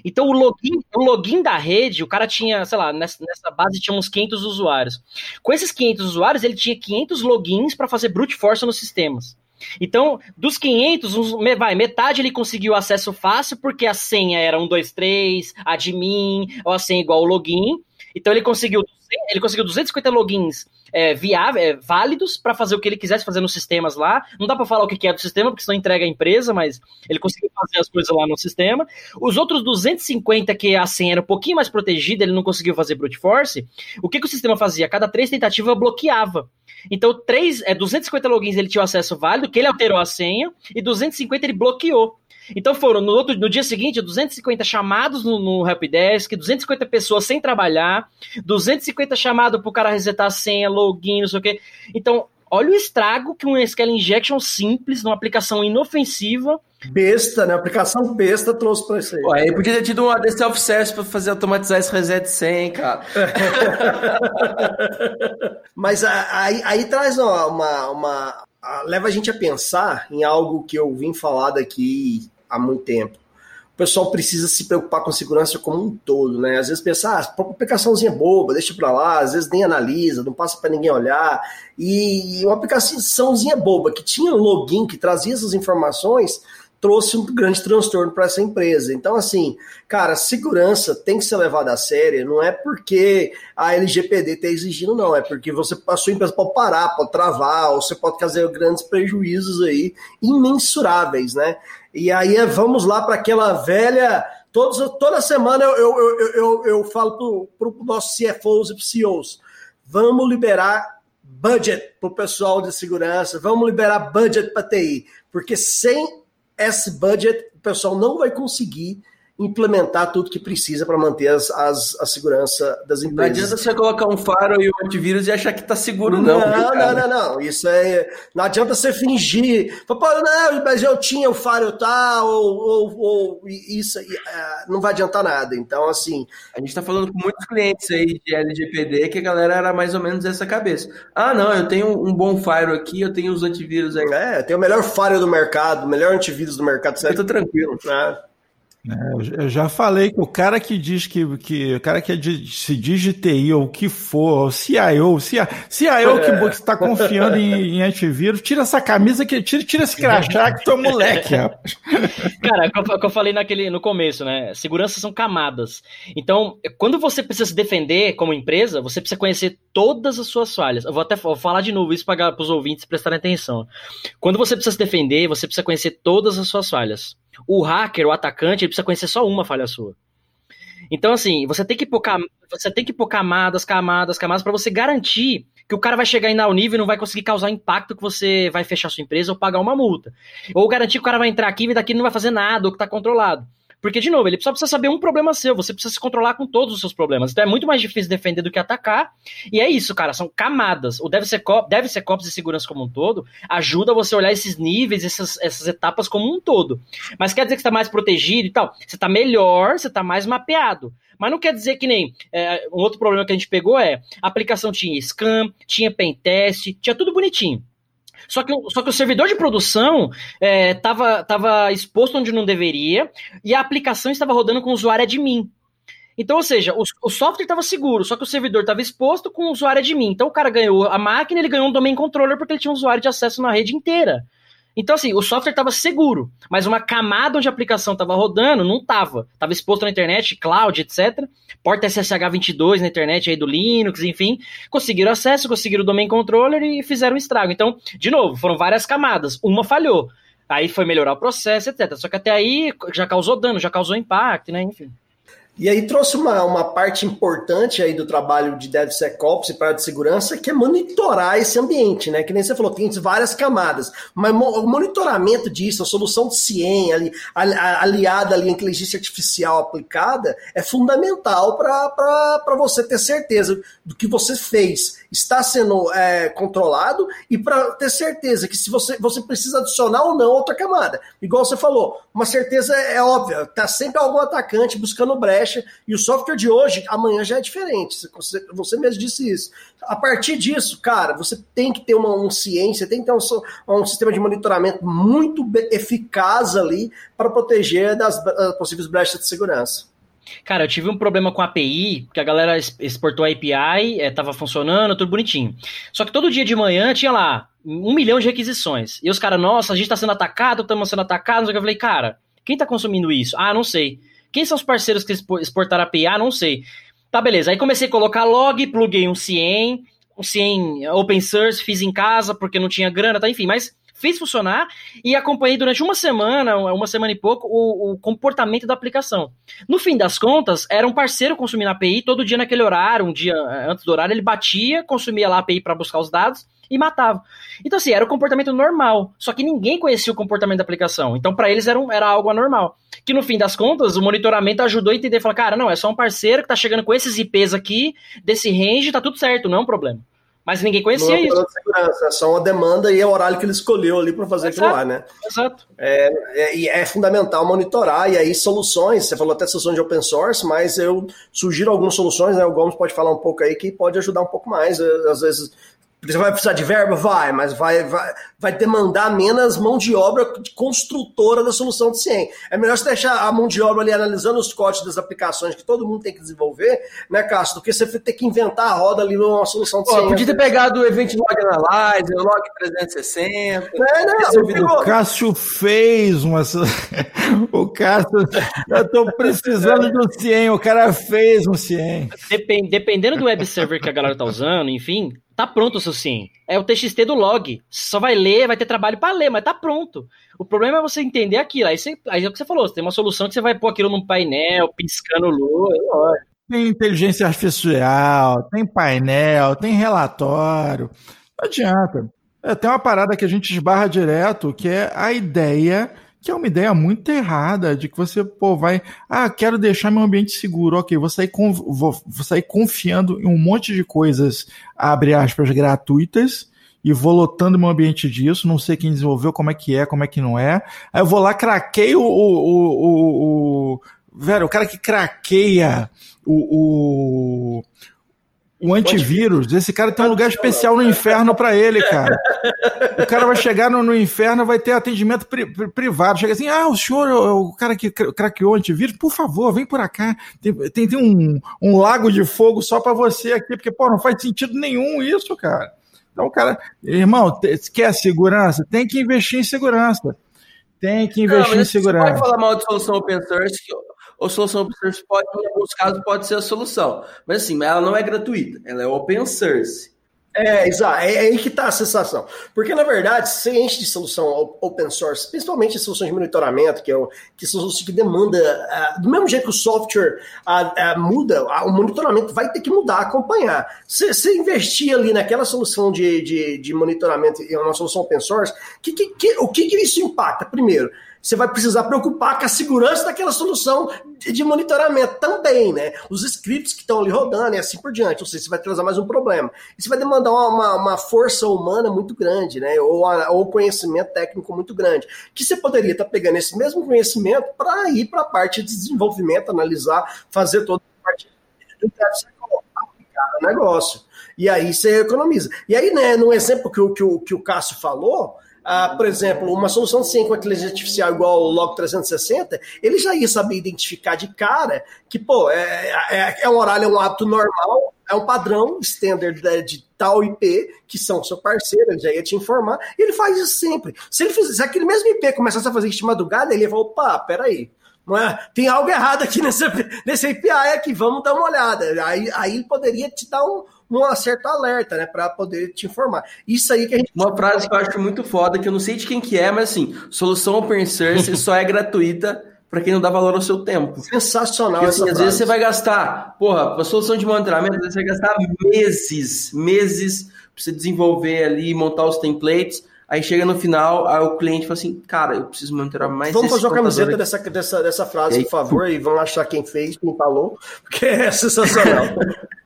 Então o login, o login da rede, o cara tinha, sei lá, nessa, nessa base tinha uns 500 usuários. Com esses 500 usuários, ele tinha 500 logins para fazer brute force nos sistemas. Então, dos 500, uns, vai, metade ele conseguiu acesso fácil porque a senha era 123, admin, ou a senha igual login. Então ele conseguiu ele conseguiu 250 logins é, viáveis, é, válidos para fazer o que ele quisesse fazer nos sistemas lá. Não dá para falar o que é do sistema, porque senão entrega a empresa, mas ele conseguiu fazer as coisas lá no sistema. Os outros 250 que a senha era um pouquinho mais protegida, ele não conseguiu fazer brute force. O que, que o sistema fazia? Cada três tentativas bloqueava. Então, três, é, 250 logins ele tinha acesso válido, que ele alterou a senha, e 250 ele bloqueou. Então foram no, outro, no dia seguinte 250 chamados no, no Helpdesk, 250 pessoas sem trabalhar, 250 chamados para o cara resetar a senha, login, não sei o quê. Então, olha o estrago que um SQL Injection simples, numa aplicação inofensiva. Besta, né? Aplicação besta trouxe para isso aí. Ué, aí podia ter tido um AD Self-Service para fazer automatizar esse reset sem, cara. Mas aí, aí traz uma, uma, leva a gente a pensar em algo que eu vim falar daqui há muito tempo. O pessoal precisa se preocupar com segurança como um todo, né? Às vezes pensar, ah, aplicaçãozinha boba, deixa para lá, às vezes nem analisa, não passa para ninguém olhar. E uma aplicaçãozinha boba que tinha login que trazia essas informações, trouxe um grande transtorno para essa empresa. Então, assim, cara, segurança tem que ser levada a sério, não é porque a LGPD está exigindo, não, é porque você a sua empresa pode parar, pode travar, ou você pode fazer grandes prejuízos aí, imensuráveis, né? E aí é, vamos lá para aquela velha. Todos, toda semana eu, eu, eu, eu, eu falo para o nosso CFOs e CEOs: vamos liberar budget para o pessoal de segurança, vamos liberar budget para TI, porque sem esse budget o pessoal não vai conseguir implementar tudo que precisa para manter as, as, a segurança das empresas. Não adianta você colocar um faro e um antivírus e achar que está seguro, não. Não, não, não, não. Isso é. Não adianta você fingir. Pô, não, mas eu tinha o faro tal, ou, ou, ou isso. Uh, não vai adiantar nada. Então, assim. A gente está falando com muitos clientes aí de LGPD que a galera era mais ou menos essa cabeça. Ah, não, eu tenho um bom faro aqui, eu tenho os antivírus aí. É, tem o melhor faro do mercado, o melhor antivírus do mercado. Certo? Eu tô tranquilo. É. É, eu já falei que o cara que diz que, que o cara que é de, se diz de TI ou o que for, o CIO, CIO, CIO que é. está confiando em, em, antivírus, tira essa camisa que tira, tira esse crachá que tu é moleque, rapaz. Cara, é o que eu falei naquele, no começo, né? Segurança são camadas. Então, quando você precisa se defender como empresa, você precisa conhecer todas as suas falhas. Eu vou até vou falar de novo isso para os ouvintes prestarem atenção. Quando você precisa se defender, você precisa conhecer todas as suas falhas. O hacker, o atacante, ele precisa conhecer só uma falha sua. Então, assim, você tem que pôr, você tem que pôr camadas, camadas, camadas, para você garantir que o cara vai chegar em ao nível e não vai conseguir causar impacto que você vai fechar sua empresa ou pagar uma multa. Ou garantir que o cara vai entrar aqui e daqui não vai fazer nada, ou que tá controlado. Porque, de novo, ele só precisa saber um problema seu, você precisa se controlar com todos os seus problemas. Então é muito mais difícil defender do que atacar. E é isso, cara, são camadas. O DevSecOps, DevSecOps de segurança como um todo ajuda você a olhar esses níveis, essas, essas etapas como um todo. Mas quer dizer que você está mais protegido e tal? Você está melhor, você está mais mapeado. Mas não quer dizer que nem. É, um outro problema que a gente pegou é a aplicação tinha scam, tinha pentest, tinha tudo bonitinho. Só que, só que o servidor de produção estava é, tava exposto onde não deveria e a aplicação estava rodando com o usuário admin. Então, ou seja, o, o software estava seguro, só que o servidor estava exposto com o usuário admin. Então o cara ganhou a máquina, ele ganhou um domain controller porque ele tinha um usuário de acesso na rede inteira. Então, assim, o software estava seguro, mas uma camada onde a aplicação estava rodando não estava. Estava exposto na internet, cloud, etc. Porta SSH 22 na internet aí do Linux, enfim. Conseguiram acesso, conseguiram o domain controller e fizeram um estrago. Então, de novo, foram várias camadas. Uma falhou. Aí foi melhorar o processo, etc. Só que até aí já causou dano, já causou impacto, né? Enfim. E aí trouxe uma, uma parte importante aí do trabalho de DevSecOps e para de segurança, que é monitorar esse ambiente, né? Que nem você falou, tem várias camadas, mas o monitoramento disso, a solução de CIEM ali, aliada ali à inteligência artificial aplicada, é fundamental para você ter certeza do que você fez está sendo é, controlado e para ter certeza que se você, você precisa adicionar ou não outra camada. Igual você falou, uma certeza é óbvia, tá sempre algum atacante buscando brecha e o software de hoje, amanhã já é diferente. Você, você mesmo disse isso. A partir disso, cara, você tem que ter uma, uma ciência, tem que ter um, um sistema de monitoramento muito eficaz ali para proteger das uh, possíveis brechas de segurança. Cara, eu tive um problema com a API, porque a galera exportou a API, é, tava funcionando, tudo bonitinho. Só que todo dia de manhã tinha lá um milhão de requisições. E os caras, nossa, a gente tá sendo atacado, estamos sendo atacados. Eu falei, cara, quem tá consumindo isso? Ah, não sei. Quem são os parceiros que exportaram a API? Ah, não sei. Tá, beleza. Aí comecei a colocar log, pluguei um CIEM, um CIEM open source, fiz em casa porque não tinha grana, tá, enfim, mas fiz funcionar e acompanhei durante uma semana, uma semana e pouco, o, o, comportamento da aplicação. No fim das contas, era um parceiro consumindo a API todo dia naquele horário, um dia eh, antes do horário, ele batia, consumia lá a API para buscar os dados e matava. Então, assim, era o comportamento normal. Só que ninguém conhecia o comportamento da aplicação. Então, para eles era, um, era algo anormal. Que no fim das contas, o monitoramento ajudou a entender, falar, cara, não, é só um parceiro que tá chegando com esses IPs aqui, desse range, tá tudo certo, não é um problema. Mas ninguém conhecia não, isso. Segurança, é só uma demanda e é o horário que ele escolheu ali para fazer Exato. aquilo lá, né? Exato. É, é, é, fundamental monitorar, e aí soluções, você falou até soluções de open source, mas eu sugiro algumas soluções, né? O Gomes pode falar um pouco aí que pode ajudar um pouco mais. Às vezes você vai precisar de verba? Vai, mas vai, vai, vai demandar menos mão de obra de construtora da solução de 100. É melhor você deixar a mão de obra ali analisando os códigos das aplicações que todo mundo tem que desenvolver, né, Cássio, do que você ter que inventar a roda ali numa solução de 100. Pô, podia ter pegado o Event Log Analyzer, o Log 360. É, não, o Cássio fez uma. o Cássio. Eu tô precisando de um 100, o cara fez um 100. Dependendo do web server que a galera tá usando, enfim, Tá pronto sim. É o TXT do log. Só vai ler, vai ter trabalho para ler, mas tá pronto. O problema é você entender aquilo. Aí, você, aí é o que você falou, você tem uma solução que você vai pôr aquilo num painel, piscando luz. Tem inteligência artificial, tem painel, tem relatório. Não adianta. É, tem uma parada que a gente esbarra direto, que é a ideia que é uma ideia muito errada de que você pô, vai, ah, quero deixar meu ambiente seguro, ok, vou sair, com, vou, vou sair confiando em um monte de coisas, abre aspas, gratuitas, e vou lotando meu ambiente disso, não sei quem desenvolveu, como é que é, como é que não é. Aí eu vou lá, craquei o. o, o, o velho, o cara que craqueia o, o, o antivírus, esse cara tem um lugar especial no inferno para ele, cara. O cara vai chegar no, no inferno, vai ter atendimento pri, pri, privado. Chega assim, ah, o senhor é o cara que craqueou o antivírus, por favor, vem por cá. Tem, tem, tem um, um lago de fogo só para você aqui, porque, pô, não faz sentido nenhum isso, cara. Então, cara, irmão, quer segurança? Tem que investir em segurança. Tem que investir não, em segurança. Você pode falar mal de solução open source, ou solução open source pode, em alguns casos, pode ser a solução. Mas assim, ela não é gratuita, ela é open source. É, exato. É, é, aí que está a sensação. Porque, na verdade, se enche de solução open source, principalmente soluções de monitoramento, que, é o, que são que demanda, uh, do mesmo jeito que o software uh, uh, muda, o monitoramento vai ter que mudar, acompanhar. Se, se investir ali naquela solução de, de, de monitoramento em uma solução open source, que, que, que, o que, que isso impacta? Primeiro, você vai precisar preocupar com a segurança daquela solução de, monitoramento também, né? Os scripts que estão ali rodando e assim por diante. Ou seja, você vai trazer mais um problema. Isso vai demandar uma, uma, força humana muito grande, né? Ou, ou conhecimento técnico muito grande. Que você poderia estar tá pegando esse mesmo conhecimento para ir para a parte de desenvolvimento, analisar, fazer toda a parte do negócio. E aí você economiza. E aí, né, no exemplo que que que o Cássio falou, ah, por exemplo, uma solução 100 com inteligência artificial igual o Log 360, ele já ia saber identificar de cara que, pô, é, é, é um horário, é um hábito normal, é um padrão standard de, de tal IP, que são seu parceiro, ele já ia te informar, e ele faz isso sempre. Se ele fizer, aquele mesmo IP começasse a fazer isso de madrugada, ele ia falar, opa, peraí, é? Tem algo errado aqui nesse, nesse API aqui, vamos dar uma olhada. Aí, aí ele poderia te dar um, um certo alerta, né, para poder te informar. Isso aí que a gente Uma frase que eu acho muito foda, que eu não sei de quem que é, mas assim, solução open source só é gratuita para quem não dá valor ao seu tempo. sensacional Porque, assim, às frase. vezes você vai gastar, porra, a solução de monitoramento, às vezes você vai gastar meses, meses para você desenvolver ali, montar os templates. Aí chega no final, aí o cliente fala assim, cara, eu preciso monitorar mais Vamos fazer uma camiseta aqui. dessa, dessa, dessa frase, aí, por favor, e vamos achar quem fez, quem falou, porque é sensacional.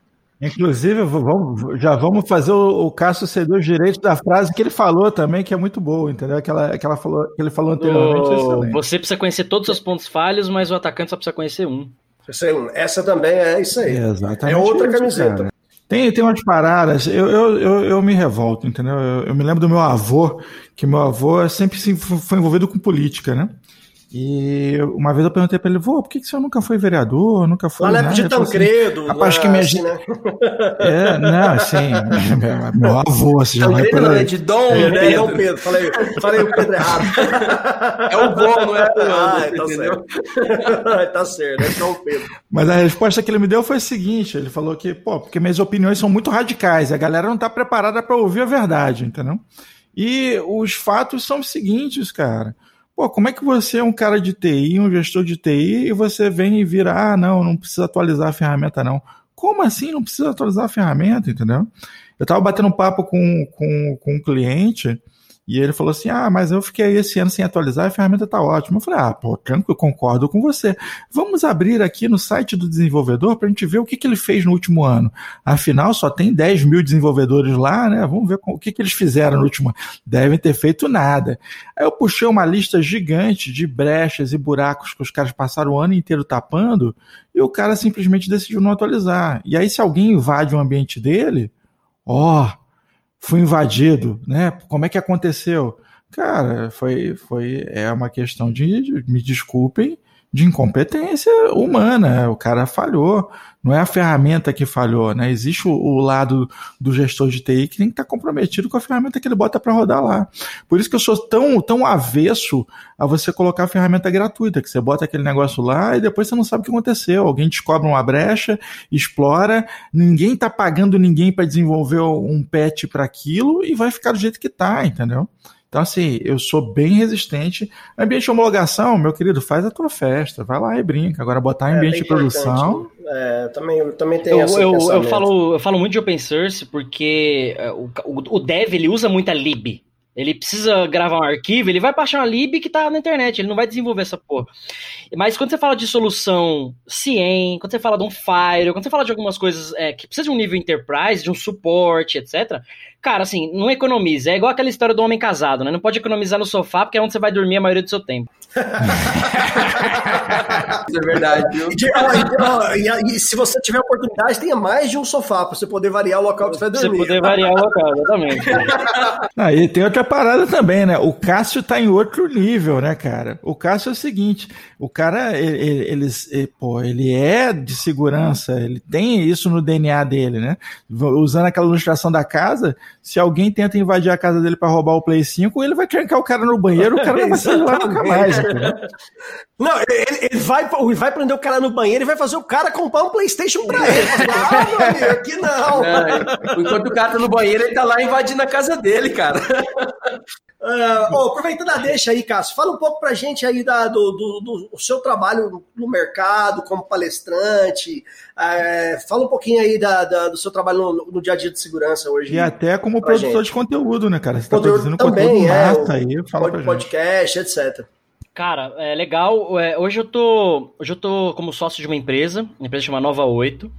Inclusive, vamos, já vamos fazer o, o Cássio ceder os direitos da frase que ele falou também, que é muito boa, entendeu? Aquela, aquela falou, que ele falou anteriormente. é O- excelente. Você precisa conhecer todos os seus pontos falhos, mas o atacante só precisa conhecer um. Essa é- Essa também é isso aí. Exatamente. É outra isso, camiseta. cara. Tem, tem umas paradas, eu, eu, eu, eu me revolto, entendeu? Eu, eu me lembro do meu avô, que meu avô sempre se, foi envolvido com política, né? E uma vez eu perguntei pra ele, vô, por que, que você nunca foi vereador, nunca foi nada? de falou assim, Tancredo. rapaz, lá, que me assim, né? É, não, assim, meu avô, você já vai Tancredo por aí. é de Dom É, né? Pedro. Dom Pedro. Falei, falei o Pedro errado. É o Dom, não é o Ah, Pedro, tá certo. tá certo, é Dom Pedro. Mas a resposta que ele me deu foi a seguinte: ele falou que, pô, porque minhas opiniões são muito radicais, a galera não tá preparada para ouvir a verdade, entendeu? E os fatos são os seguintes, cara. Pô, como é que você é um cara de TI, um gestor de TI, e você vem e vira, ah, não, não precisa atualizar a ferramenta, não. Como assim não precisa atualizar a ferramenta, entendeu? Eu tava batendo um papo com, com, com um cliente e ele falou assim: Ah, mas eu fiquei esse ano sem atualizar, a ferramenta tá ótima. Eu falei: Ah, pô, tranquilo, concordo com você. Vamos abrir aqui no site do desenvolvedor para a gente ver o que, que ele fez no último ano. Afinal, só tem 10 mil desenvolvedores lá, né? Vamos ver o que, que eles fizeram no último ano. Devem ter feito nada. Aí eu puxei uma lista gigante de brechas e buracos que os caras passaram o ano inteiro tapando e o cara simplesmente decidiu não atualizar. E aí, se alguém invade o ambiente dele, ó, fui invadido, né? Como é que aconteceu? Cara, foi, foi é uma questão de, me desculpem, de incompetência humana. O cara falhou. Não é a ferramenta que falhou, né? Existe o, o lado do gestor de TI que tem que estar comprometido com a ferramenta que ele bota para rodar lá. Por isso que eu sou tão, tão avesso a você colocar a ferramenta gratuita, que você bota aquele negócio lá e depois você não sabe o que aconteceu. Alguém descobre uma brecha, explora, ninguém está pagando ninguém para desenvolver um patch para aquilo e vai ficar do jeito que tá, entendeu? Então, assim, eu sou bem resistente. Ambiente de homologação, meu querido, faz a tua festa, vai lá e brinca. Agora, botar em ambiente É de produção. É, também, eu também tenho Eu, esse eu, eu, falo, eu falo muito de open source porque é, o, o, o dev ele usa muita lib. Ele precisa gravar um arquivo, ele vai baixar uma lib que tá na internet, ele não vai desenvolver essa porra. Mas quando você fala de solução CIEM, quando você fala de um Fire, quando você fala de algumas coisas é, que precisa de um nível enterprise, de um suporte, etc., cara, assim, não economiza. É igual aquela história do homem casado, né? Não pode economizar no sofá porque é onde você vai dormir a maioria do seu tempo. Isso é verdade, viu? E, de- ó, e- ó, e- e se você tiver oportunidade, tenha mais de um sofá para você poder variar o local que você vai Pra você dormir. poder variar o local, exatamente. Ah, e tem outra parada também, né? O Cássio tá em outro nível, né, cara? O Cássio é o seguinte: o cara, ele, ele, ele- ele- pô, ele é de segurança, ele tem isso no DNA dele, né? Usando aquela ilustração da casa, se alguém tenta invadir a casa dele para roubar o Play 5, ele vai trancar o cara no banheiro, o cara não vai sair lá nunca mais, entendeu? Não, ele, ele vai, ele vai prender o cara no banheiro e vai fazer o cara comprar um Playstation pra ele. Ah, meu amigo, aqui não. É, enquanto o cara tá no banheiro, ele tá lá invadindo a casa dele, cara. Ah, ô, aproveitando a deixa aí, Cássio, fala um pouco pra gente aí da, do, do, do- seu trabalho no mercado, como palestrante. é, fala um pouquinho aí da, da- do seu trabalho no, no dia a dia de segurança hoje. E até como produtor gente. de conteúdo, né, cara? Você tá Conteúdo produzindo também, conteúdo é, massa aí, fala podcast, etc. Cara, é legal. é, hoje eu tô. Hoje eu tô como sócio de uma empresa, uma empresa chamada Nova 8.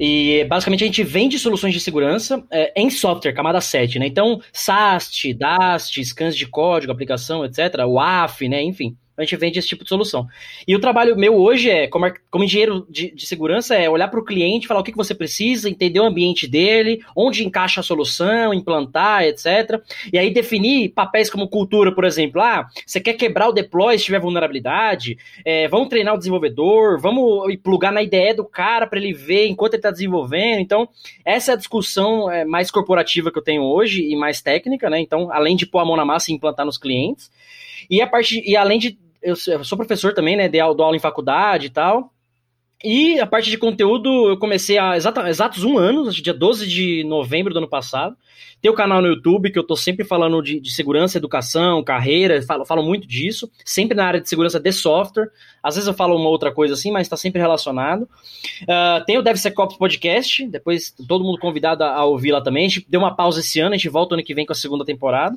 E basicamente a gente vende soluções de segurança é, em software, camada 7, né? Então, SAST, DAST, scans de código, aplicação, etc., o AF, né? Enfim. A gente vende esse tipo de solução. E o trabalho meu hoje é, como, como engenheiro de, de segurança, é olhar para o cliente, falar o que, que você precisa, entender o ambiente dele, onde encaixa a solução, implantar, etc. E aí definir papéis como cultura, por exemplo. Ah, você quer quebrar o deploy se tiver vulnerabilidade? É, vamos treinar o desenvolvedor, vamos plugar na ideia do cara para ele ver enquanto ele está desenvolvendo. Então, essa é a discussão é, mais corporativa que eu tenho hoje e mais técnica, né? Então, além de pôr a mão na massa e implantar nos clientes. E a parte e além de eu sou professor também, né? Dei aula em faculdade e tal. E a parte de conteúdo eu comecei há exatos um ano, dia 12 de novembro do ano passado. Tem o canal no YouTube que eu tô sempre falando de, de segurança, educação, carreira, falo, falo muito disso, sempre na área de segurança de software. Às vezes eu falo uma outra coisa assim, mas está sempre relacionado. Uh, tem o DevSecOps Podcast, depois todo mundo convidado a, a, ouvir lá também. A gente deu uma pausa esse ano, a gente volta ano que vem com a segunda temporada.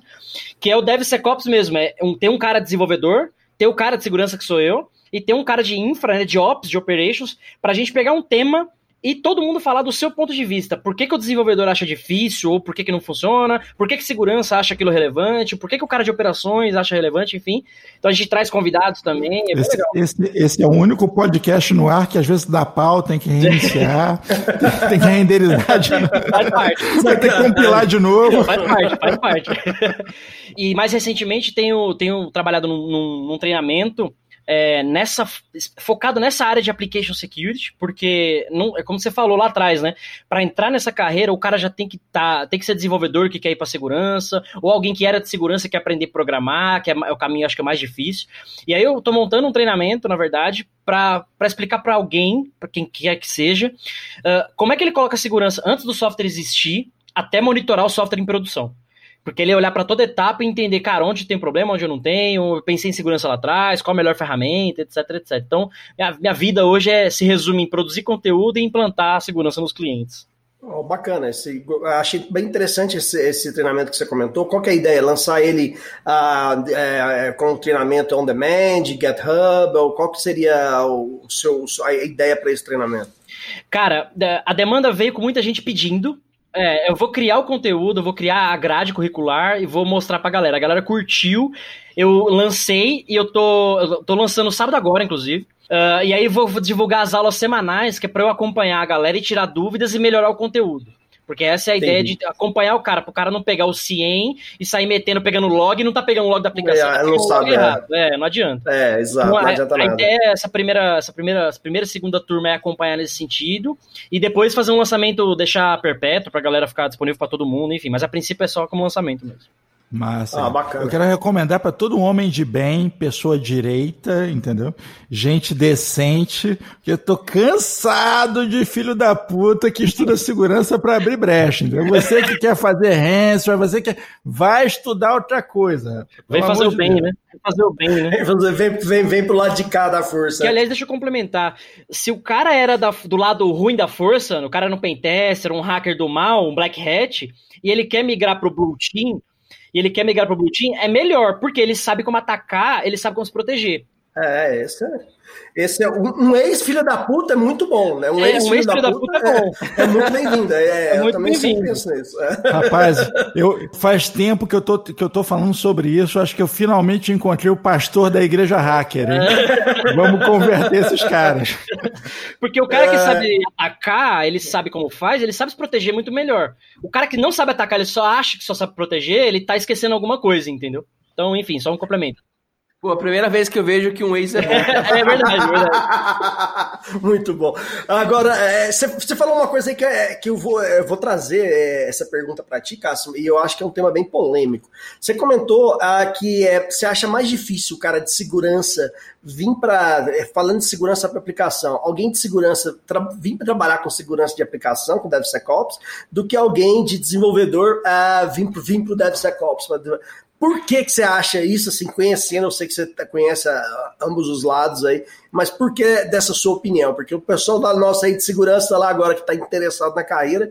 Que é o DevSecOps mesmo, é um, tem um cara desenvolvedor, tem o cara de segurança que sou eu, e tem um cara de infra, né, de ops, de operations, para a gente pegar um tema e todo mundo falar do seu ponto de vista. Por que, que o desenvolvedor acha difícil, ou por que, que não funciona, por que, que segurança acha aquilo relevante, por que, que o cara de operações acha relevante, enfim. Então a gente traz convidados também. É esse, esse, esse, é o único podcast no ar que às vezes dá pau, tem que reiniciar, tem, tem, que renderizar de novo. Faz parte. Vai ter que compilar de novo. Faz parte, faz parte. e mais recentemente tenho, tenho trabalhado num, num, num treinamento é, nessa focado nessa área de application security, porque não, é como você falou lá atrás, né? Para entrar nessa carreira, o cara já tem que tá, tem que ser desenvolvedor que quer ir para segurança, ou alguém que era de segurança que quer aprender a programar, que é, é o caminho acho que é mais difícil. E aí eu tô montando um treinamento, na verdade, para explicar para alguém, para quem quer que seja, uh, como é que ele coloca a segurança antes do software existir, até monitorar o software em produção. Porque ele olhar para toda etapa e entender, cara, onde tem problema, onde eu não tenho, eu pensei em segurança lá atrás, qual a melhor ferramenta, etc, etc. Então, minha, minha vida hoje é, se resume em produzir conteúdo e implantar a segurança nos clientes. Oh, bacana, esse, achei bem interessante esse, esse, treinamento que você comentou. Qual que é a ideia? Lançar ele uh, é, com treinamento on demand, GitHub, ou qual que seria o seu, a ideia para esse treinamento? Cara, a demanda veio com muita gente pedindo, é, eu vou criar o conteúdo, eu vou criar a grade curricular e vou mostrar pra galera. A galera curtiu, eu lancei e eu tô, eu tô lançando sábado agora, inclusive. Uh, e aí vou, divulgar as aulas semanais, que é pra eu acompanhar a galera e tirar dúvidas e melhorar o conteúdo. Porque essa é a Entendi. ideia de acompanhar o cara, pro cara não pegar o CIEM e sair metendo, pegando log e não tá pegando o log da aplicação. É, tá não sabe, é. é. não adianta. É, exato, então, não adianta a, nada. A ideia é essa primeira, essa primeira, essa primeira segunda turma é acompanhar nesse sentido e depois fazer um lançamento, deixar perpétuo pra galera ficar disponível para todo mundo, enfim. Mas a princípio é só como lançamento mesmo. Massa. Ah, bacana. Eu quero recomendar para todo homem de bem, pessoa direita, entendeu? Gente decente, que eu tô cansado de filho da puta que estuda segurança para abrir brecha, entendeu? Você que quer fazer ransom, você que vai estudar outra coisa. Vem fazer o bem, Deus. né? Vem fazer o bem, né? Vem, vem, vem pro lado de cá da força. Que, aliás, deixa eu complementar. Se o cara era da, do lado ruim da força, o cara era um pentester, um hacker do mal, um black hat, e ele quer migrar pro blue team, e ele quer migrar pro Blue Team, é melhor, porque ele sabe como atacar, ele sabe como se proteger. É, esse é. Esse é um, ex-filho da puta é muito bom, né? Um é, ex-filho um ex da, da, puta, é, bom. É, é muito bem-vindo. É, é, eu também sempre penso nisso. Rapaz, eu, faz tempo que eu, tô, que eu tô falando sobre isso. Acho que eu finalmente encontrei o pastor da igreja hacker. Hein? Vamos converter esses caras. Porque o cara que sabe atacar, ele sabe como faz, ele sabe se proteger muito melhor. O cara que não sabe atacar, ele só acha que só sabe proteger, ele tá esquecendo alguma coisa, entendeu? Então, enfim, só um complemento. Pô, a primeira vez que eu vejo que um ex é bom. é verdade, é verdade. Muito bom. Agora, você é, falou uma coisa aí que, é, que eu, vou, eu vou trazer é, essa pergunta para ti, Cássio, e eu acho que é um tema bem polêmico. Você comentou ah, que você acha mais difícil o cara de segurança vir para. É, falando de segurança para aplicação, alguém de segurança vir para trabalhar com segurança de aplicação, com DevSecOps, do que alguém de desenvolvedor uh, vir para o DevSecOps, por que, que você acha isso, assim, conhecendo, eu sei que você tá, conhece a, ambos os lados aí, mas por que dessa sua opinião? Porque o pessoal da nossa aí de segurança lá agora que está interessado na carreira,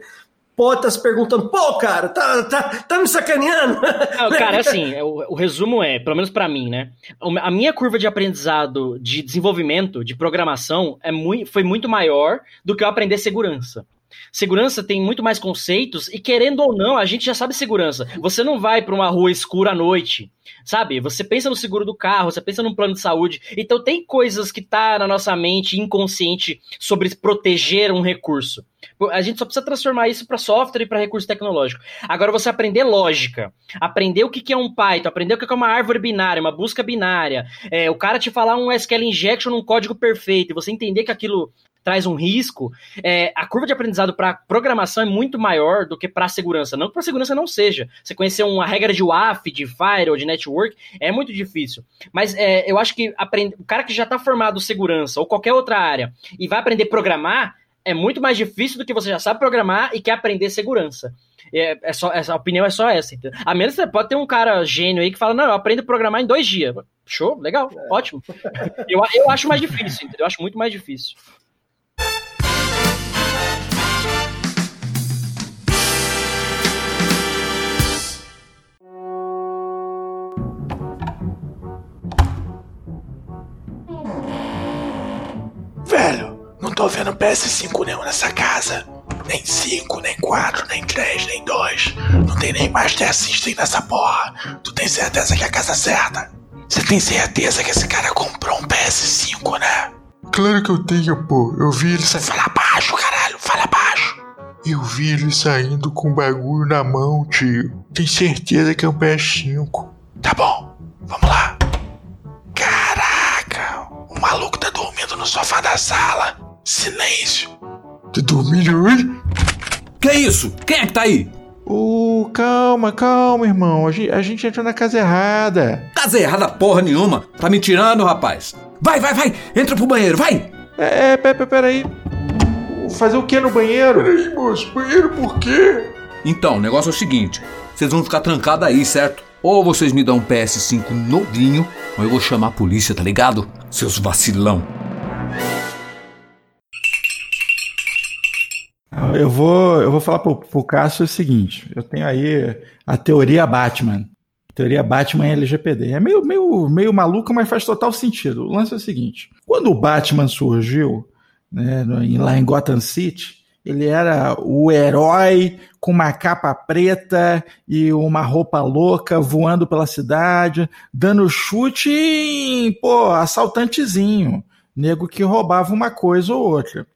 pode estar tá se perguntando, pô, cara, tá, tá, tá me sacaneando? Não, cara, assim, é, o, o resumo é, pelo menos para mim, né? A minha curva de aprendizado, de desenvolvimento, de programação, é muito, foi muito maior do que eu aprender segurança. Segurança tem muito mais conceitos e querendo ou não, a gente já sabe segurança. Você não vai para uma rua escura à noite, sabe? Você pensa no seguro do carro, você pensa no plano de saúde. Então tem coisas que tá na nossa mente inconsciente sobre proteger um recurso. A gente só precisa transformar isso para software e para recurso tecnológico. Agora você aprender lógica, aprender o que é um Python, aprender o que é uma árvore binária, uma busca binária, é, o cara te falar um SQL injection num código perfeito, e você entender que aquilo traz um risco, é, a curva de aprendizado para programação é muito maior do que para segurança. Não que para segurança não seja. Você conhecer uma regra de WAF, de Fire ou de Network é muito difícil. Mas é, eu acho que aprende, o cara que já está formado em segurança ou qualquer outra área e vai aprender a programar é muito mais difícil do que você já sabe programar e quer aprender segurança. É, é só, essa opinião é só essa. Entendeu? A menos que você pode ter um cara gênio aí que fala, não, eu aprendo a programar em dois dias. Show, legal, é. ótimo. Eu, eu acho mais difícil, entendeu? Eu acho muito mais difícil. Tô vendo PS5 nenhum nessa casa. Nem 5, nem 4, nem 3, nem 2. Não tem nem Master System nessa porra. Tu tem certeza que é a casa certa? Você tem certeza que esse cara comprou um PS5, né? Claro que eu tenho, pô. Eu vi ele saindo. Fala baixo, caralho, fala baixo. Eu vi ele saindo com um bagulho na mão, tio. Tem certeza que é um PS5. Tá bom, vamos lá. Caraca, o maluco tá dormindo no sofá da sala. Silêncio. Tá dormindo hoje? Que é isso? Quem é que tá aí? Ô, oh, calma, calma, irmão. A gente, a gente entrou na casa errada. Casa errada porra nenhuma. Tá me tirando, rapaz. Vai, vai, vai. Entra pro banheiro, vai. É, é pera, pera aí. Fazer o que no banheiro? Peraí, moço. Banheiro por quê? Então, o negócio é o seguinte. Vocês vão ficar trancados aí, certo? Ou vocês me dão um PS5 novinho, ou eu vou chamar a polícia, tá ligado? Seus vacilão. Eu vou, eu vou falar pro, pro Cássio o seguinte: eu tenho aí a teoria Batman. teoria Batman em LGPD. É meio, meio, meio maluca, mas faz total sentido. O lance é o seguinte: quando o Batman surgiu, né, lá em Gotham City, ele era o herói com uma capa preta e uma roupa louca voando pela cidade, dando chute em, pô, assaltantezinho, nego que roubava uma coisa ou outra.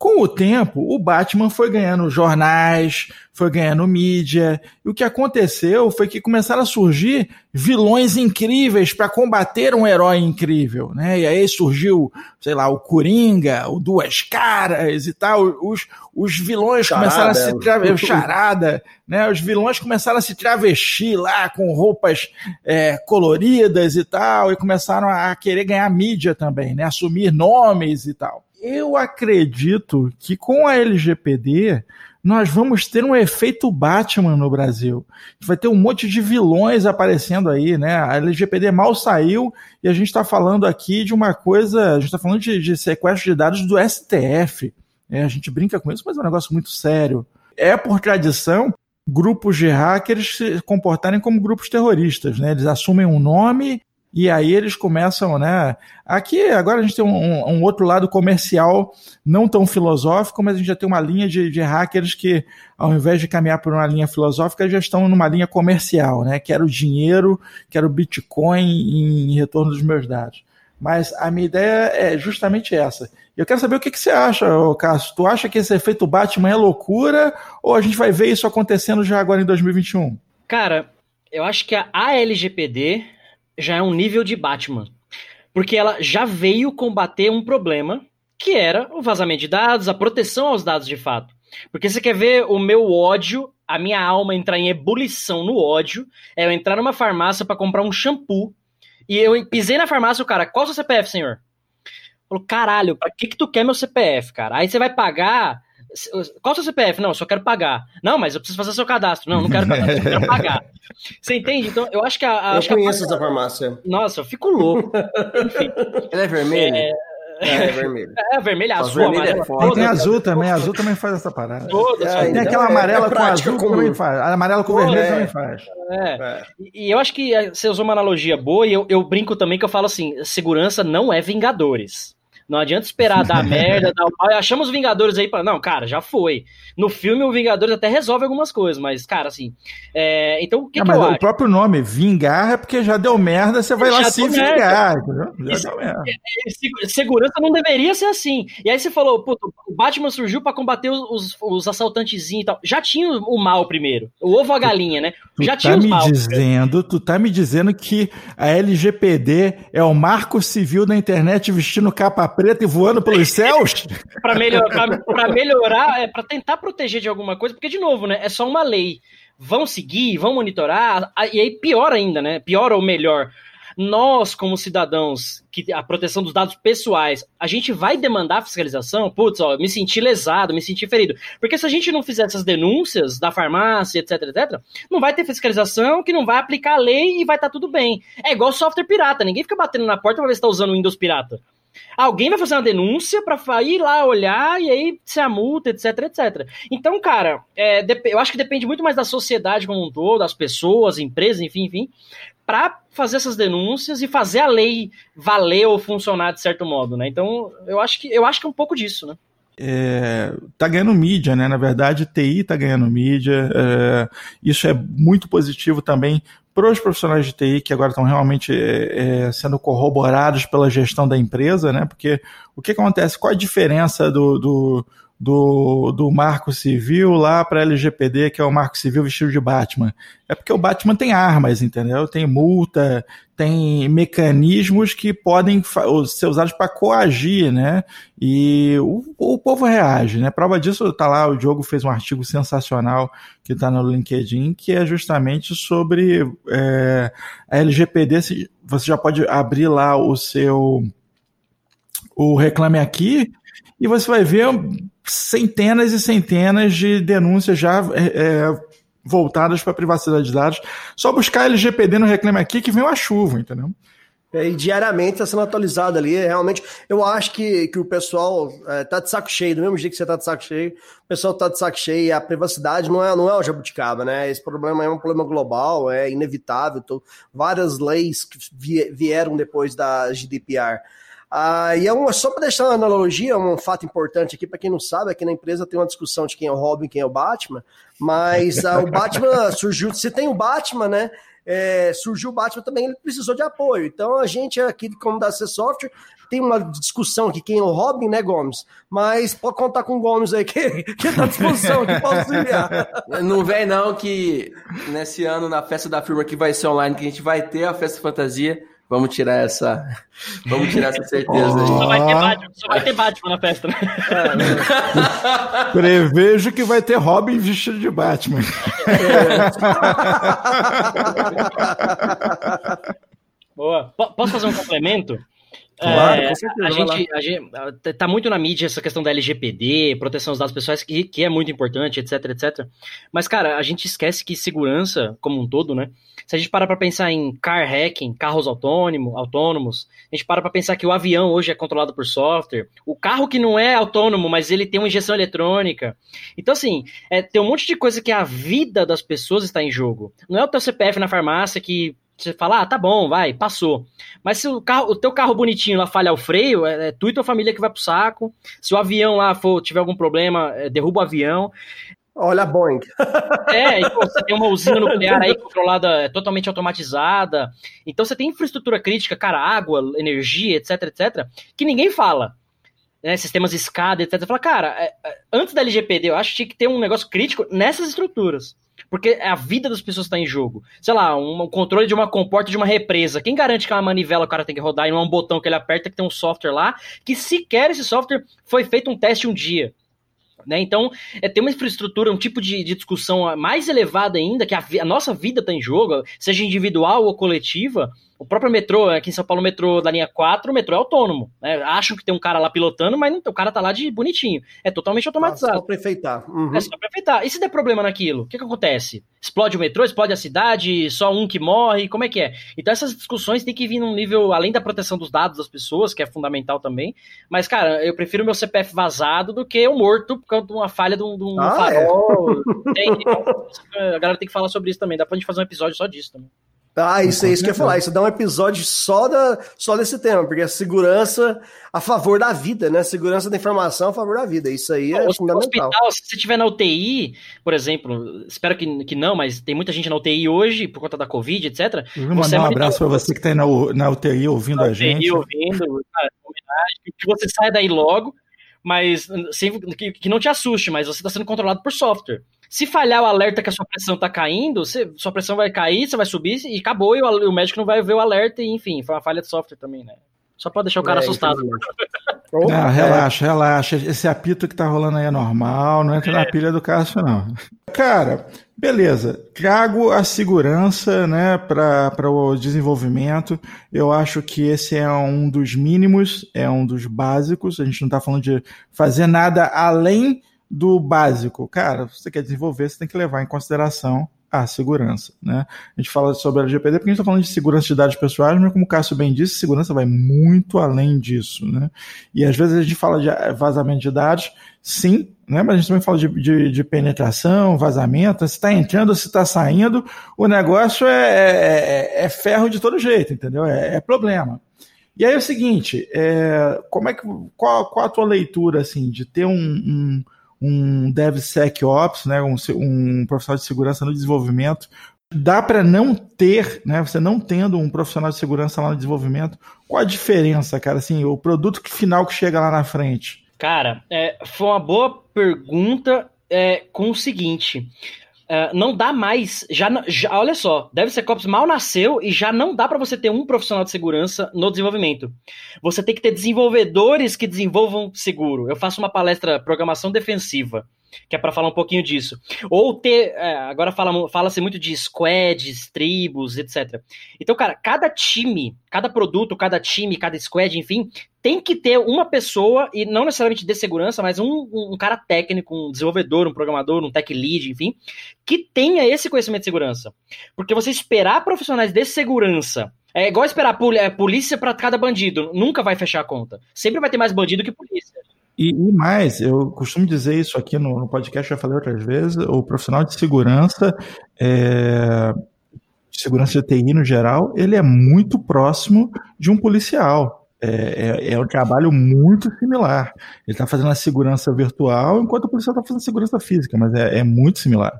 Com o tempo, o Batman foi ganhando jornais, foi ganhando mídia, e o que aconteceu foi que começaram a surgir vilões incríveis para combater um herói incrível, né? E aí surgiu, sei lá, o Coringa, o Duas Caras e tal, os, os vilões charada. começaram a se travestir, charada, né? Os vilões começaram a se travestir lá com roupas é, coloridas e tal, e começaram a querer ganhar mídia também, né? Assumir nomes e tal eu acredito que com a LGPD nós vamos ter um efeito Batman no Brasil. Vai ter um monte de vilões aparecendo aí, né? A LGPD mal saiu e a gente está falando aqui de uma coisa, a gente está falando de, de, sequestro de dados do STF. É, a gente brinca com isso, mas é um negócio muito sério. É por tradição grupos de hackers se comportarem como grupos terroristas, né? Eles assumem um nome e aí eles começam, né? Aqui agora a gente tem um, um, outro lado comercial, não tão filosófico, mas a gente já tem uma linha de, de, hackers que, ao invés de caminhar por uma linha filosófica, já estão numa linha comercial, né? Quero dinheiro, quero Bitcoin em, retorno dos meus dados. Mas a minha ideia é justamente essa. Eu quero saber o que, que você acha, Cássio. Tu acha que esse efeito Batman é loucura ou a gente vai ver isso acontecendo já agora em 2021? Cara, eu acho que a LGPD já é um nível de Batman. Porque ela já veio combater um problema que era o vazamento de dados, a proteção aos dados de fato. Porque você quer ver o meu ódio, a minha alma entrar em ebulição no ódio, é eu entrar numa farmácia para comprar um shampoo e eu pisei na farmácia o cara, qual é o seu CPF, senhor? Falou, caralho, pra que que tu quer meu CPF, cara? Aí você vai pagar qual é o seu CPF? Não, eu só quero pagar. Não, mas eu preciso fazer seu cadastro. Não, não quero cadastro, eu quero pagar. Você entende? Então, eu acho que a. eu conheço essa farmácia. Nossa, eu fico louco. Enfim. Ela é vermelha? É... É, é vermelho. É, vermelho, azul, amarelo. É tem azul também, azul também faz essa parada. Todas, é, tem então aquela é amarela é com azul comum. também faz. A amarela com vermelho também faz. É. E eu acho que você usou uma analogia boa e eu, eu brinco também que eu falo assim: segurança não é Vingadores. Não adianta esperar dar merda, dar mal. Achamos os Vingadores aí para Não, cara, já foi. No filme, o Vingadores até resolve algumas coisas, mas, cara, assim. É... Então, o que, Ah, que mas eu o acho? próprio nome, vingar, é porque já deu merda, você vai lá Já se deu merda. vingar. Isso- Já deu merda. Se- Segurança não deveria ser assim. E aí você falou, puto, o Batman surgiu pra combater os, os, os assaltantezinhos e tal. Já tinha o mal primeiro. O ovo a galinha, né? Tu Já tá tinha me mal. dizendo, tu tá me dizendo que a LGPD é o marco civil da internet vestindo capa preta e voando pelos céus? Pra, melhor, pra, pra melhorar, é pra tentar proteger de alguma coisa, porque, de novo, né? É só uma lei. Vão seguir, vão monitorar, e aí pior ainda, né? Pior ou melhor. Nós, como cidadãos, que a proteção dos dados pessoais, a gente vai demandar fiscalização? Putz, ó, me senti lesado, me senti ferido. Porque se a gente não fizer essas denúncias da farmácia, etc, etc, não vai ter fiscalização, que não vai aplicar a lei e vai estar tudo bem. É igual software pirata, ninguém fica batendo na porta pra ver se tá usando Windows pirata. Alguém vai fazer uma denúncia pra ir lá olhar e aí ser a multa, etc, etc. Então, cara, é, eu acho que depende muito mais da sociedade como um todo, das pessoas, empresas, enfim, enfim, pra fazer essas denúncias e fazer a lei valer ou funcionar de certo modo, né? Então, eu acho que eu acho que é um pouco disso, né? É, tá ganhando mídia, né? Na verdade, TI tá ganhando mídia. é, isso é muito positivo também para os profissionais de TI que agora estão realmente é, sendo corroborados pela gestão da empresa, né? Porque o que acontece? Qual a diferença do, do, do, do Marco Civil lá para LGPD, que é o Marco Civil vestido de Batman? É porque o Batman tem armas, entendeu? Tem multa, tem mecanismos que podem ser usados para coagir, né? E o, o povo reage, né? Prova disso tá lá, o Diogo fez um artigo sensacional que está no LinkedIn, que é justamente sobre é, a LGPD. Você já pode abrir lá o seu o Reclame Aqui e você vai ver centenas e centenas de denúncias já é, é, voltadas para a privacidade de dados. Só buscar LGPD no Reclame Aqui que vem uma chuva, entendeu? É, E diariamente está sendo atualizado ali. é, Realmente, eu acho que, que o pessoal é, tá de saco cheio, do mesmo jeito que você tá de saco cheio, o pessoal tá de saco cheio e a privacidade não é, não é o jabuticaba, né? Esse problema é um problema global, é inevitável. Então, várias leis que vie- vieram depois da GDPR. Ah, e é uma, só para deixar uma analogia, um fato importante aqui, para quem não sabe, aqui na empresa tem uma discussão de quem é o Robin e quem é o Batman, mas ah, o Batman surgiu, se tem o Batman, né? é, surgiu o Batman também, ele precisou de apoio. Então a gente aqui, como da C Software, tem uma discussão aqui, quem é o Robin, né, Gomes? Mas pode contar com o Gomes aí, que, que tá à disposição, que posso auxiliar. Não vem não que nesse ano, na festa da firma que vai ser online, que a gente vai ter a festa fantasia, vamos tirar essa, vamos tirar essa certeza aí. Só vai ter. Batman, só vai ter Batman na festa, né? Prevejo que vai ter Robin vestido de Batman. Boa. Po- Posso fazer um complemento? Claro, É, com certeza, a gente, a gente tá muito na mídia essa questão da LGPD, proteção dos dados pessoais, que, que é muito importante, etc, etc. Mas, cara, a gente esquece que segurança, como um todo, né? Se a gente parar pra pensar em car hacking, carros autônomo, autônomos, a gente para pra pensar que o avião hoje é controlado por software, o carro que não é autônomo, mas ele tem uma injeção eletrônica. Então, assim, é, tem um monte de coisa que a vida das pessoas está em jogo. Não é o teu CPF na farmácia que você fala, ah, tá bom, vai, passou. Mas se o, carro, o teu carro bonitinho lá falhar o freio, é, é tu e tua família que vai pro saco. Se o avião lá for, tiver algum problema, é, derruba o avião. Olha a Boeing. É, e, pô, você tem uma usina nuclear aí controlada, é, totalmente automatizada. Então você tem infraestrutura crítica, cara, água, energia, etc, etc, que ninguém fala. Né, sistemas SCADA, etc. Fala, cara, é, é, antes da LGPD, eu acho que tinha que ter um negócio crítico nessas estruturas. Porque a vida das pessoas está em jogo. Sei lá, um, um controle de uma comporta de uma represa. Quem garante que é uma manivela o cara tem que rodar e não é um botão que ele aperta que tem um software lá, que sequer esse software foi feito um teste um dia. Né? Então, é, tem uma infraestrutura, um tipo de, de discussão mais elevada ainda, que a, a nossa vida está em jogo, seja individual ou coletiva. O próprio metrô, aqui em São Paulo, o metrô da linha 4, o metrô é autônomo. Né? Acham que tem um cara lá pilotando, mas não, o cara tá lá de bonitinho. É totalmente automatizado. Só prefeitar. Uhum. É só pra afetar. E se der problema naquilo? O que, que acontece? Explode o metrô, explode a cidade, só um que morre, como é que é? Então essas discussões têm que vir num nível, além da proteção dos dados das pessoas, que é fundamental também, mas, cara, eu prefiro meu CPF vazado do que eu morto por causa de uma falha de um, de um Ah, farol. Tem- então, a galera tem que falar sobre isso também, dá pra gente fazer um episódio só disso também. Ah, isso é isso que eu ia falar. Isso dá um episódio só, da, só desse tema, porque a segurança a favor da vida, né? Segurança da informação a favor da vida. Isso aí é o fundamental. hospital, se você estiver na UTI, por exemplo, espero que, que não, mas tem muita gente na UTI hoje por conta da Covid, etc. Eu vou mandar um abraço para você que está aí na, na UTI ouvindo na a gente. UTI ouvindo, cara, que você saia daí logo, mas sem, que, que não te assuste, mas você está sendo controlado por software. Se falhar o alerta que a sua pressão tá caindo, você, sua pressão vai cair, você vai subir e acabou, e o, o, médico não vai ver o alerta, e enfim, foi uma falha de software também, né? Só pode deixar o cara é, assustado. Não, relaxa, relaxa. Esse apito que tá rolando aí é normal, não entra é. na pilha do Cássio, não. Cara, beleza. Trago a segurança né, para o desenvolvimento. Eu acho que esse é um dos mínimos, é um dos básicos. A gente não está falando de fazer nada além do básico. Cara, você quer desenvolver, você tem que levar em consideração a segurança. Né? A gente fala sobre a LGPD porque a gente está falando de segurança de dados pessoais, mas como o Cássio bem disse, segurança vai muito além disso. Né? E às vezes a gente fala de vazamento de dados, sim, né? mas a gente também fala de, de, de penetração, vazamento, se está entrando, se está saindo, o negócio é, é, é, ferro de todo jeito, entendeu? É, é problema. E aí é o seguinte, é, como é que, qual, qual a tua leitura assim, de ter um, um um DevSecOps, né, um, um profissional de segurança no desenvolvimento, dá para não ter, né, você não tendo um profissional de segurança lá no desenvolvimento, qual a diferença, cara, assim, o produto final que chega lá na frente? Cara, é, foi uma boa pergunta é, com o seguinte, Uh, não dá mais. Já, já, olha só, DevSecOps mal nasceu e já não dá para você ter um profissional de segurança no desenvolvimento. Você tem que ter desenvolvedores que desenvolvam seguro. Eu faço uma palestra programação defensiva que é para falar um pouquinho disso. Ou ter, é, agora fala-se fala muito de squads, tribos, etc. Então, cara, cada time, cada produto, cada time, cada squad, enfim, tem que ter uma pessoa, e não necessariamente de segurança, mas um, um cara técnico, um desenvolvedor, um programador, um tech lead, enfim, que tenha esse conhecimento de segurança. Porque você esperar profissionais de segurança é igual esperar é, polícia para cada bandido. Nunca vai fechar a conta. Sempre vai ter mais bandido que polícia. E, e, mais, eu costumo dizer isso aqui no, no, podcast, já falei outras vezes, o profissional de segurança, é, de segurança de TI no geral, ele é muito próximo de um policial. É, é, é um trabalho muito similar. Ele está fazendo a segurança virtual, enquanto o policial está fazendo a segurança física, mas é, é muito similar.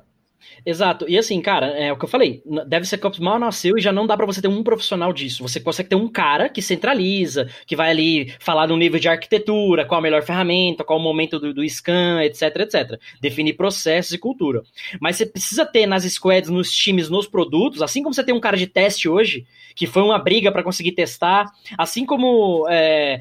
Exato. E assim, cara, é o que eu falei. Deve ser que mal nasceu e já não dá para você ter um profissional disso. Você consegue ter um cara que centraliza, que vai ali falar no nível de arquitetura, qual a melhor ferramenta, qual o momento do, do scan, etc, etc. Definir processos e cultura. Mas você precisa ter nas squads, nos times, nos produtos, assim como você tem um cara de teste hoje, que foi uma briga para conseguir testar, assim como. É,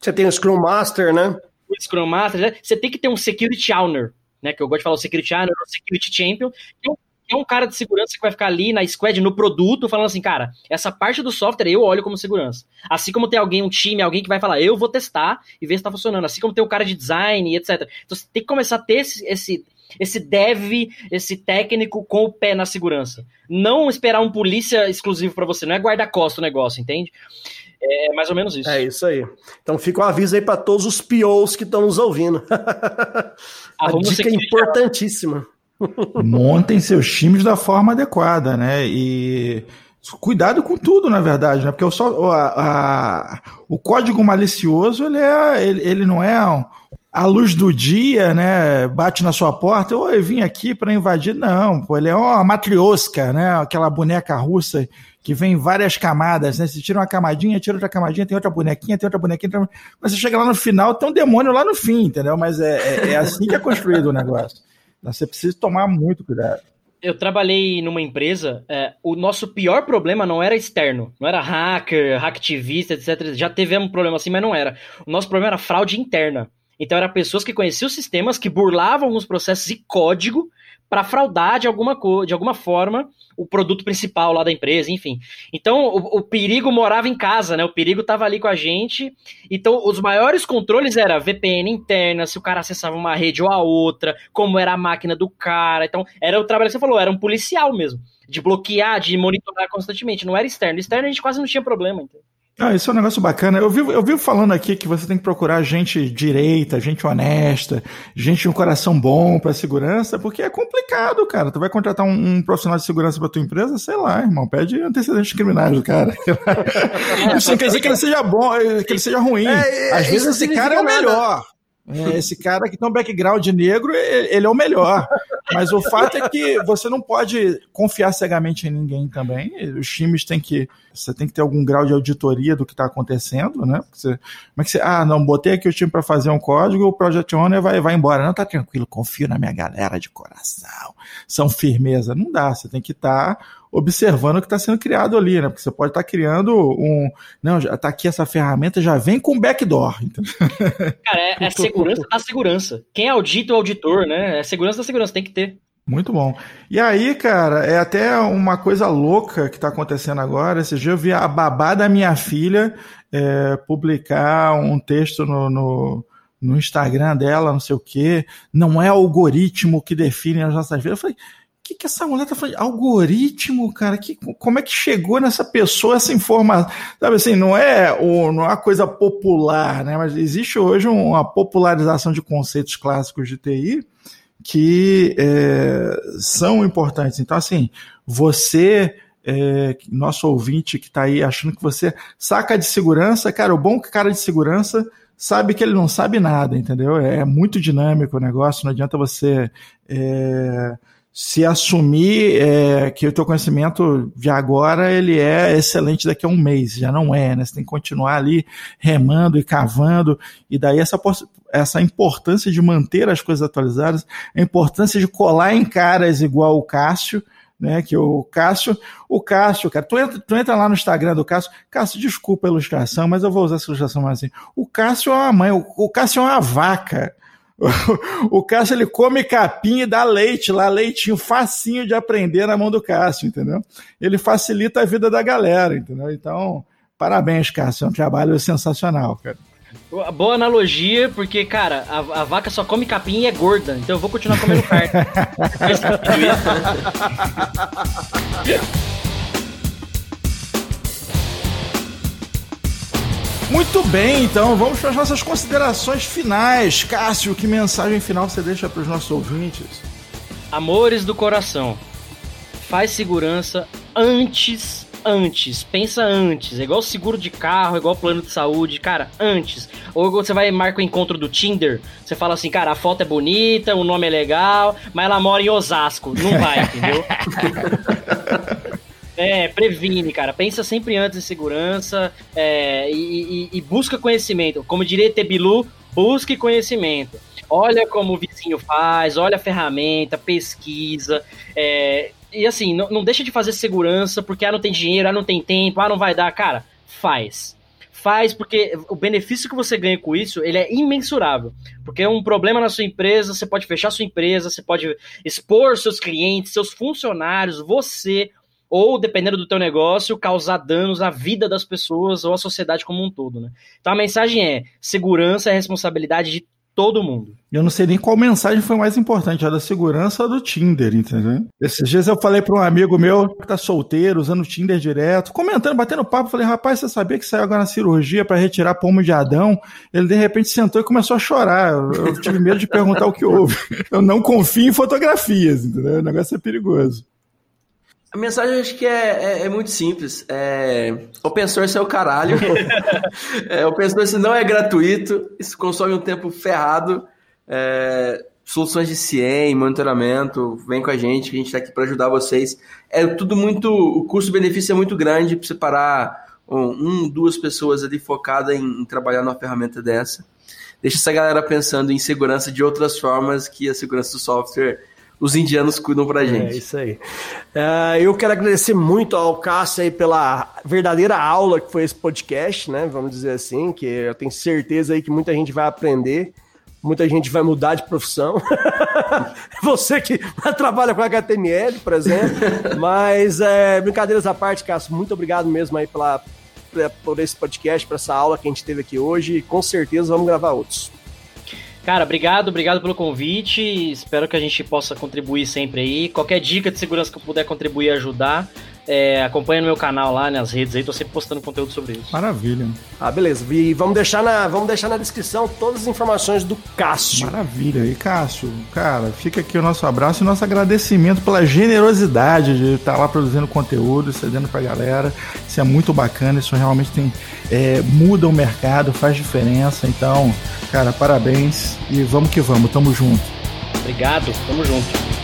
você tem o Scrum Master, né? O Scrum Master, né? você tem que ter um Security Owner né? Que eu gosto de falar o Security o Security Champion, que é um é um cara de segurança que vai ficar ali na squad, no produto, falando assim, cara, essa parte do software eu olho como segurança. Assim como tem alguém, um time, alguém que vai falar, eu vou testar e ver se tá funcionando. Assim como tem o cara de design etc. Então você tem que começar a ter esse, esse, esse dev, esse técnico com o pé na segurança. Não esperar um polícia exclusivo para você, não é guarda-costa o negócio, entende? É mais ou menos isso. É isso aí. Então fica um aviso aí para todos os POs que estão nos ouvindo. A dica é importantíssima. Montem seus times da forma adequada, né? E cuidado com tudo, na verdade, né? Porque o, só, a, a, o código malicioso ele, é, ele, ele não é a luz do dia, né? Bate na sua porta, oi, vim aqui para invadir. Não, pô, ele é uma matriosca, né? Aquela boneca russa que vem várias camadas, né? Você tira uma camadinha, tira outra camadinha, tem outra bonequinha, tem outra bonequinha, tem... mas você chega lá no final, tem um demônio lá no fim, entendeu? Mas é, é, é assim que é construído o negócio. Então, você precisa tomar muito cuidado. Eu trabalhei numa empresa, é, o nosso pior problema não era externo, não era hacker, hacktivista, etc. Já tivemos um problema assim, mas não era. O nosso problema era fraude interna. Então, eram pessoas que conheciam os sistemas, que burlavam alguns processos e código para fraudar de alguma, de alguma forma o produto principal lá da empresa, enfim. Então, o, o perigo morava em casa, né? O perigo estava ali com a gente. Então, os maiores controles era VPN interna, se o cara acessava uma rede ou a outra, como era a máquina do cara. Então, era o trabalho que você falou, era um policial mesmo. De bloquear, de monitorar constantemente. Não era externo. Externo a gente quase não tinha problema. Ah, isso é um negócio bacana. Eu vivo, eu vivo falando aqui que você tem que procurar gente direita, gente honesta, gente com um coração bom para segurança, porque é complicado, cara. Tu vai contratar um, um profissional de segurança para tua empresa, sei lá, irmão, pede antecedentes criminais do cara. isso não quer dizer que ele seja bom, que ele seja ruim. É, Às vezes esse cara é o melhor. É, esse cara que tem um background negro, ele é o melhor. Mas o fato é que você não pode confiar cegamente em ninguém também. Os times têm que. Você tem que ter algum grau de auditoria do que está acontecendo, né? Você, como é que você. Ah, não, botei aqui o time para fazer um código, o Project Owner vai, vai embora. Não, tá tranquilo, confio na minha galera de coração. São firmeza. Não dá, você tem que estar. Tá observando o que está sendo criado ali, né? Porque você pode estar tá criando um. Não, já tá aqui essa ferramenta, já vem com backdoor. Cara, é, é segurança da segurança. Quem audita o auditor, né? É segurança da segurança, tem que ter. Muito bom. E aí, cara, é até uma coisa louca que está acontecendo agora. Esse dia eu vi a babá da minha filha é, publicar um texto no, no, no Instagram dela, não sei o quê. Não é algoritmo que define as nossas vidas. Eu falei, que, que essa mulher tá falando? Algoritmo, cara, que, como é que chegou nessa pessoa essa informação? Sabe assim, não é, o, não é uma coisa popular, né? Mas existe hoje uma popularização de conceitos clássicos de TI que é, são importantes. Então, assim, você, é, nosso ouvinte que está aí achando que você saca de segurança, cara, o bom que cara de segurança sabe que ele não sabe nada, entendeu? É muito dinâmico o negócio, não adianta você. É, se assumir é, que o teu conhecimento de agora ele é excelente daqui a um mês, já não é, né? Você tem que continuar ali remando e cavando, e daí essa, essa importância de manter as coisas atualizadas, a importância de colar em caras igual o Cássio, né? Que o Cássio, o Cássio, cara, tu entra, tu entra lá no Instagram do Cássio, Cássio, desculpa a ilustração, mas eu vou usar essa ilustração mais assim. O Cássio é uma mãe, o, o Cássio é uma vaca o Cássio ele come capim e dá leite lá, leitinho facinho de aprender na mão do Cássio, entendeu? Ele facilita a vida da galera, entendeu? Então, parabéns, Cássio, é um trabalho sensacional, cara. Boa analogia, porque, cara, a, a, vaca só come capim e é gorda, então eu vou continuar comendo carne. Muito bem, então vamos para as nossas considerações finais. Cássio, que mensagem final você deixa para os nossos ouvintes? Amores do coração, faz segurança antes, antes, pensa antes. É igual seguro de carro, é igual plano de saúde, cara, antes. Ou você vai marcar o encontro do Tinder, você fala assim, cara, a foto é bonita, o nome é legal, mas ela mora em Osasco. Não vai, entendeu? É, previne, cara. Pensa sempre antes em segurança é, e, e, e, busca conhecimento. Como diria Tebilu, busque conhecimento. Olha como o vizinho faz, olha a ferramenta, pesquisa. É, e assim, não, não deixa de fazer segurança porque ah, não tem dinheiro, ah, não tem tempo, ah, não vai dar. Cara, faz faz porque o benefício que você ganha com isso, ele é imensurável. Porque é um problema na sua empresa, você pode fechar sua empresa, você pode expor seus clientes, seus funcionários, você, ou, dependendo do teu negócio, causar danos à vida das pessoas ou à sociedade como um todo, né? Então a mensagem é: segurança é responsabilidade de todo mundo. Eu não sei nem qual mensagem foi mais importante, a da segurança ou do Tinder, entendeu? Esses dias eu falei para um amigo meu que tá solteiro, usando o Tinder direto, comentando, batendo papo, falei, rapaz, você sabia que saiu agora na cirurgia para retirar pomo de Adão? Ele de repente sentou e começou a chorar. Eu, tive medo de perguntar o que houve. Eu não confio em fotografias, entendeu? O negócio é perigoso. A mensagem acho que é, é, é, muito simples. É, open source é o caralho. é, open source não é gratuito, isso consome um tempo ferrado. É, soluções de CIEM, monitoramento, vem com a gente, que a gente está aqui para ajudar vocês. É tudo muito. O custo-benefício é muito grande para separar um, um, duas pessoas ali focadas em, em trabalhar numa ferramenta dessa. Deixa essa galera pensando em segurança de outras formas que a segurança do software os indianos cuidam pra é, gente. É isso aí. Uh, eu quero agradecer muito ao Cássio aí pela verdadeira aula que foi esse podcast, né? Vamos dizer assim, que eu tenho certeza aí que muita gente vai aprender, muita gente vai mudar de profissão. Você que trabalha com HTML, por exemplo. Mas, é, brincadeiras à parte, Cássio, muito obrigado mesmo aí pela, por esse podcast, por essa aula que a gente teve aqui hoje. E com certeza vamos gravar outros. Cara, obrigado, obrigado pelo convite. Espero que a gente possa contribuir sempre aí. Qualquer dica de segurança que eu puder contribuir e ajudar, É, acompanha no meu canal lá, nas redes aí, tô sempre postando conteúdo sobre isso. Maravilha. Ah, beleza. E vamos deixar na, vamos deixar na descrição todas as informações do Cássio. Maravilha. E Cássio, cara, fica aqui o nosso abraço e nosso agradecimento pela generosidade de estar lá produzindo conteúdo, cedendo pra galera. Isso é muito bacana, isso realmente tem é, muda o mercado, faz diferença. Então, cara, parabéns e vamos que vamos, tamo junto. Obrigado, tamo junto.